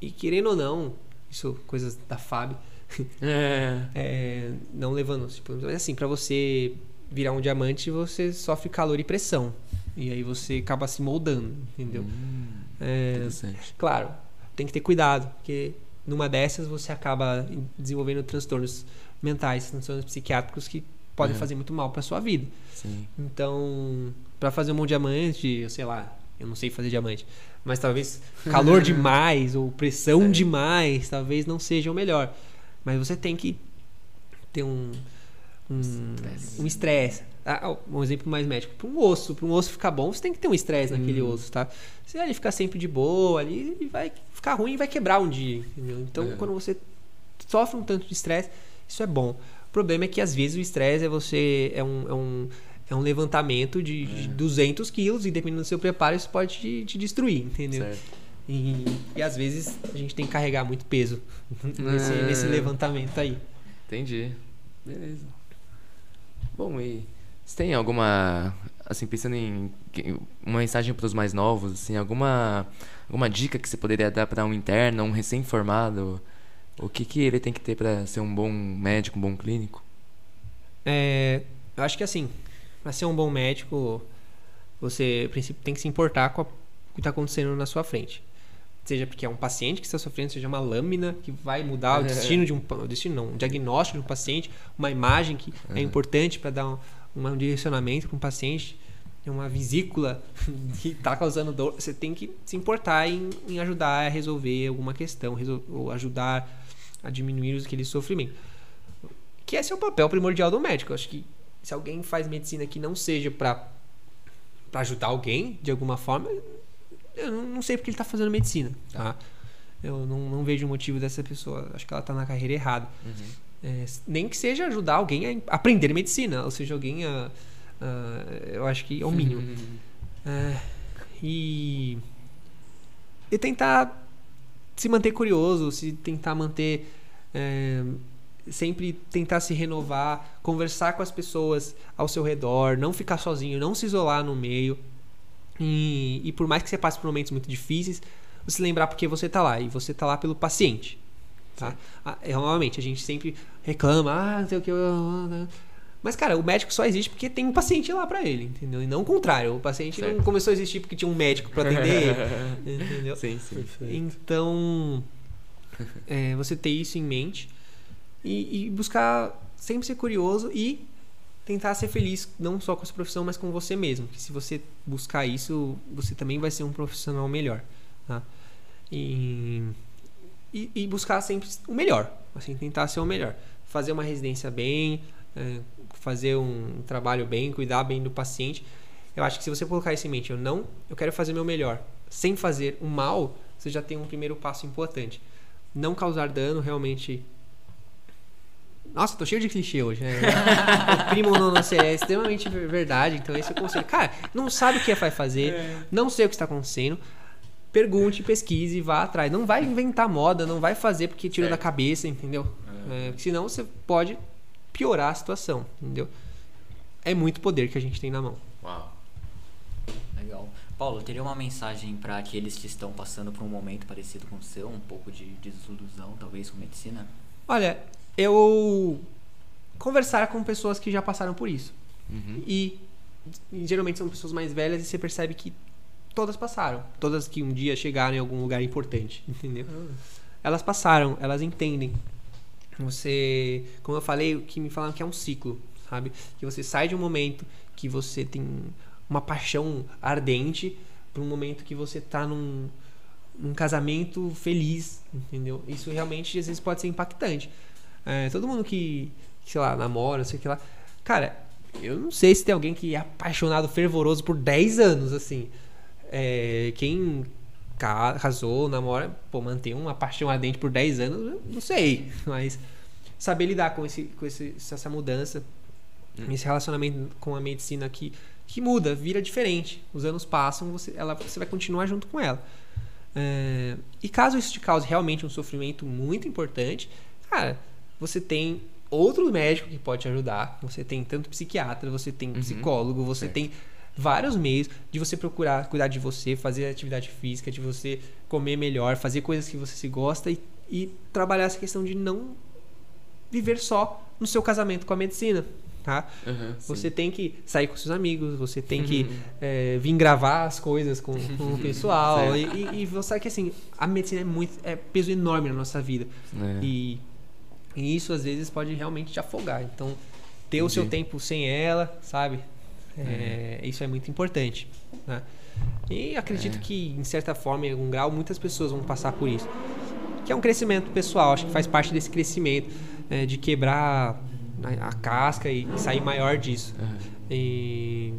e querendo ou não, isso coisas da FAB, [laughs] É. é, não levando, tipo, mas assim, para você virar um diamante, você sofre calor e pressão. E aí você acaba se moldando, entendeu? Hum, É, interessante. Claro, tem que ter cuidado, porque numa dessas você acaba desenvolvendo transtornos mentais, transtornos psiquiátricos que podem Uhum. fazer muito mal para sua vida. Sim. Então, para fazer um bom diamante, eu sei lá, eu não sei fazer diamante, mas talvez calor [laughs] demais ou pressão demais, talvez não seja o melhor. Mas você tem que ter um um Estresse. um. Ah, um exemplo mais médico, para um osso, para um osso ficar bom, você tem que ter um estresse naquele Hum. osso, tá? Se ele ficar sempre de boa ali, ele vai ficar ruim e vai quebrar um dia, entendeu? Então, É. quando você sofre um tanto de estresse, isso é bom. O problema é que às vezes o estresse é você é um, é um, é um levantamento de, É. de 200 quilos e dependendo do seu preparo isso pode te, te destruir, entendeu? Certo. E, e às vezes a gente tem que carregar muito peso [laughs] nesse, É. nesse levantamento aí. Entendi. Beleza. Bom, e você tem alguma, assim, pensando em uma mensagem para os mais novos, assim, alguma alguma dica que você poderia dar para um interno, um recém-formado? O que que ele tem que ter para ser um bom médico, um bom clínico? É, eu acho que assim, para ser um bom médico, você, tem que se importar com a- o que está acontecendo na sua frente. Seja porque é um paciente que está sofrendo, seja uma lâmina que vai mudar o [laughs] destino de um o destino não, um diagnóstico de um paciente, uma imagem que é importante para dar um, um direcionamento para um paciente, uma vesícula [laughs] que está causando dor. Você tem que se importar em, em ajudar a resolver alguma questão, resol- ou ajudar a diminuir aquele sofrimento que esse é o papel primordial do médico. Eu acho que se alguém faz medicina que não seja para para ajudar alguém de alguma forma, eu não, sei porque ele está fazendo medicina, tá? Eu não, não vejo o motivo dessa pessoa. Acho que ela está na carreira errada. É, nem que seja ajudar alguém a aprender medicina, ou seja, alguém a, a- eu acho que é o mínimo. É, e e tentar se manter curioso, se tentar manter é, sempre tentar se renovar, conversar com as pessoas ao seu redor, não ficar sozinho, não se isolar no meio. E, e por mais que você passe por momentos muito difíceis, você lembrar porque você tá lá e você tá lá pelo paciente. Tá? Ah, é, Normalmente a gente sempre reclama, ah, não sei o que. Mas, cara, o médico só existe porque tem um paciente lá pra ele, entendeu? E não o contrário. O paciente não Certo. começou a existir porque tinha um médico pra atender ele. [laughs] Entendeu? Sim, sim. Perfeito. Então, é, você ter isso em mente e, e buscar sempre ser curioso e tentar ser feliz, não só com a sua profissão, mas com você mesmo. Que se você buscar isso, você também vai ser um profissional melhor. Tá? E, e, e buscar sempre o melhor, assim, tentar ser o melhor. Fazer uma residência bem, é, fazer um trabalho bem, cuidar bem do paciente. Eu acho que se você colocar isso em mente, eu não, eu quero fazer meu melhor, sem fazer o mal, você já tem um primeiro passo importante. Não causar dano realmente nossa, tô cheio de clichê hoje, né? o primo não, não sei, é extremamente verdade. Então, esse é o conselho. Cara, não sabe o que vai fazer, é. não sei o que está acontecendo. Pergunte, pesquise, vá atrás. Não vai inventar moda, não vai fazer porque tirou da cabeça, entendeu? É. É, senão você pode piorar a situação, entendeu? É muito poder que a gente tem na mão. Uau. Legal. Paulo, teria uma mensagem para aqueles que estão passando por um momento parecido com o seu, um pouco de desilusão, talvez, com medicina? Olha, eu conversar com pessoas que já passaram por isso. Uhum. E, e, geralmente são pessoas mais velhas e você percebe que todas passaram. Todas que um dia chegaram em algum lugar importante, [laughs] entendeu? Uhum. Elas passaram, elas entendem. Você, como eu falei, o que me falaram que é um ciclo, sabe? Que você sai de um momento que você tem uma paixão ardente para um momento que você tá num, num casamento feliz, entendeu? Isso realmente às vezes pode ser impactante. É, todo mundo que, sei lá, namora, sei que lá. Cara, eu não sei se tem alguém que é apaixonado, fervoroso por 10 anos, assim. É, quem casou, namora, pô, mantém uma paixão ardente por 10 anos, não sei. [laughs] Mas saber lidar com, esse, com esse, essa mudança, hum. esse relacionamento com a medicina que, que muda, vira diferente. Os anos passam, você, ela, você vai continuar junto com ela. É, e caso isso te cause realmente um sofrimento muito importante, cara, você tem outro médico que pode te ajudar. Você tem tanto psiquiatra, você tem uhum. psicólogo, você certo. tem vários meios de você procurar cuidar de você, fazer atividade física, de você comer melhor, fazer coisas que você se gosta e, e trabalhar essa questão de não viver só no seu casamento com a medicina. Tá? Uhum, você tem que sair com seus amigos, você tem que é, vir gravar as coisas com, com o [laughs] pessoal. e, e, e, você sabe que assim, a medicina é muito. é peso enorme na nossa vida. É. E e isso às vezes pode realmente te afogar. Então, ter Entendi. o seu tempo sem ela, sabe? É, é. Isso é muito importante. Né? E acredito é. que, em certa forma, em algum grau, muitas pessoas vão passar por isso. Que é um crescimento pessoal, acho que faz parte desse crescimento, é, de quebrar a, a casca e, e, sair maior disso. Uhum. E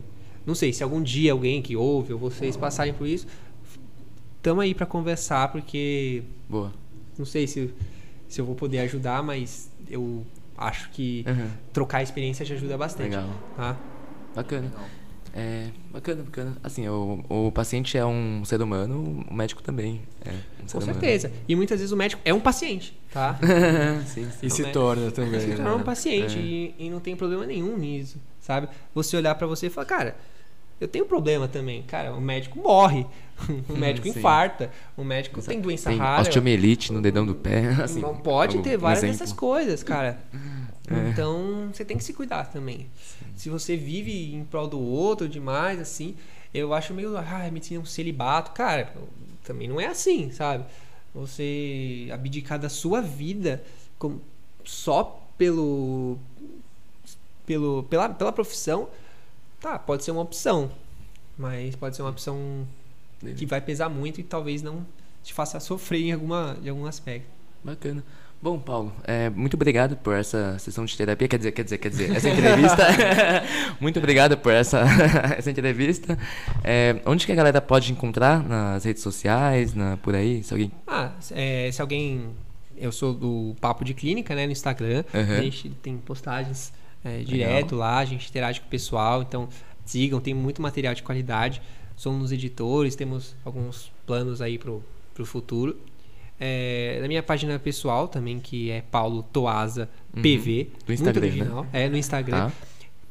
não sei, se algum dia alguém que ouve ou vocês passarem por isso, estamos aí para conversar, porque. Boa. Não sei se se eu vou poder ajudar, mas eu acho que uhum. trocar experiência já ajuda bastante. Legal. Tá? Bacana. Legal. É, bacana, bacana. Assim, o, o paciente é um ser humano, o médico também é um Com certeza. Humano. E muitas vezes o médico é um paciente, tá? [laughs] sim, sim. E se torna também. Se torna né? um paciente é. e, e, não tem problema nenhum nisso, sabe? Você olhar para você e falar, cara, eu tenho problema também. Cara, o médico morre. [laughs] o médico infarta. O médico Exato. tem doença tem rara. Osteomielite no dedão do pé. [laughs] Assim, não pode ter várias exemplo. dessas coisas, cara. [laughs] É. Então, você tem que se cuidar também. Sim. Se você vive em prol do outro demais, assim, eu acho meio. Ah, medicina é um celibato. Cara, também não é assim, sabe? Você abdicar da sua vida com, só pelo, pelo pela, pela profissão Tá, pode ser uma opção. Mas pode ser uma opção que vai pesar muito e talvez não te faça sofrer em alguma, em algum aspecto. Bacana. Bom, Paulo, é, muito obrigado por essa sessão de terapia. Quer dizer, quer dizer, quer dizer, essa [laughs] entrevista. [laughs] muito obrigado por essa, [laughs] essa entrevista. É, onde que a galera pode encontrar? Nas redes sociais, na, por aí? Se alguém... Ah, é, se alguém. Eu sou do Papo de Clínica, né, no Instagram. Uhum. A gente tem postagens é, direto lá, a gente interage com o pessoal, então sigam, tem muito material de qualidade. Somos editores, temos alguns planos aí pro, pro futuro. É, na minha página pessoal também, que é Paulo Toaza PV. Uhum. Do Instagram, muito né? original. Né? É, no Instagram. Tá.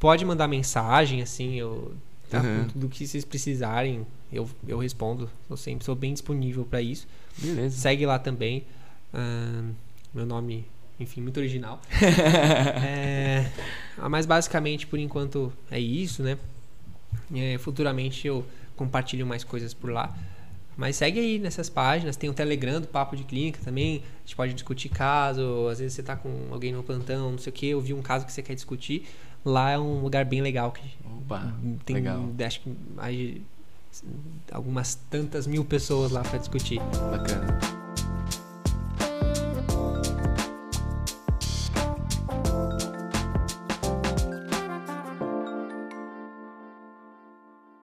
Pode mandar mensagem, assim, eu. Tá, uhum. Tudo que vocês precisarem, eu, eu respondo. Eu sempre sou bem disponível para isso. Beleza. Segue lá também. Uh, meu nome enfim, muito original. [laughs] é, mas basicamente, por enquanto, é isso, né? É, futuramente eu compartilho mais coisas por lá. Mas segue aí nessas páginas, tem o Telegram do Papo de Clínica também. A gente pode discutir caso, às vezes você tá com alguém no plantão, não sei o que, eu vi um caso que você quer discutir. Lá é um lugar bem legal que Opa, tem legal. acho que mais algumas tantas mil pessoas lá para discutir. Bacana.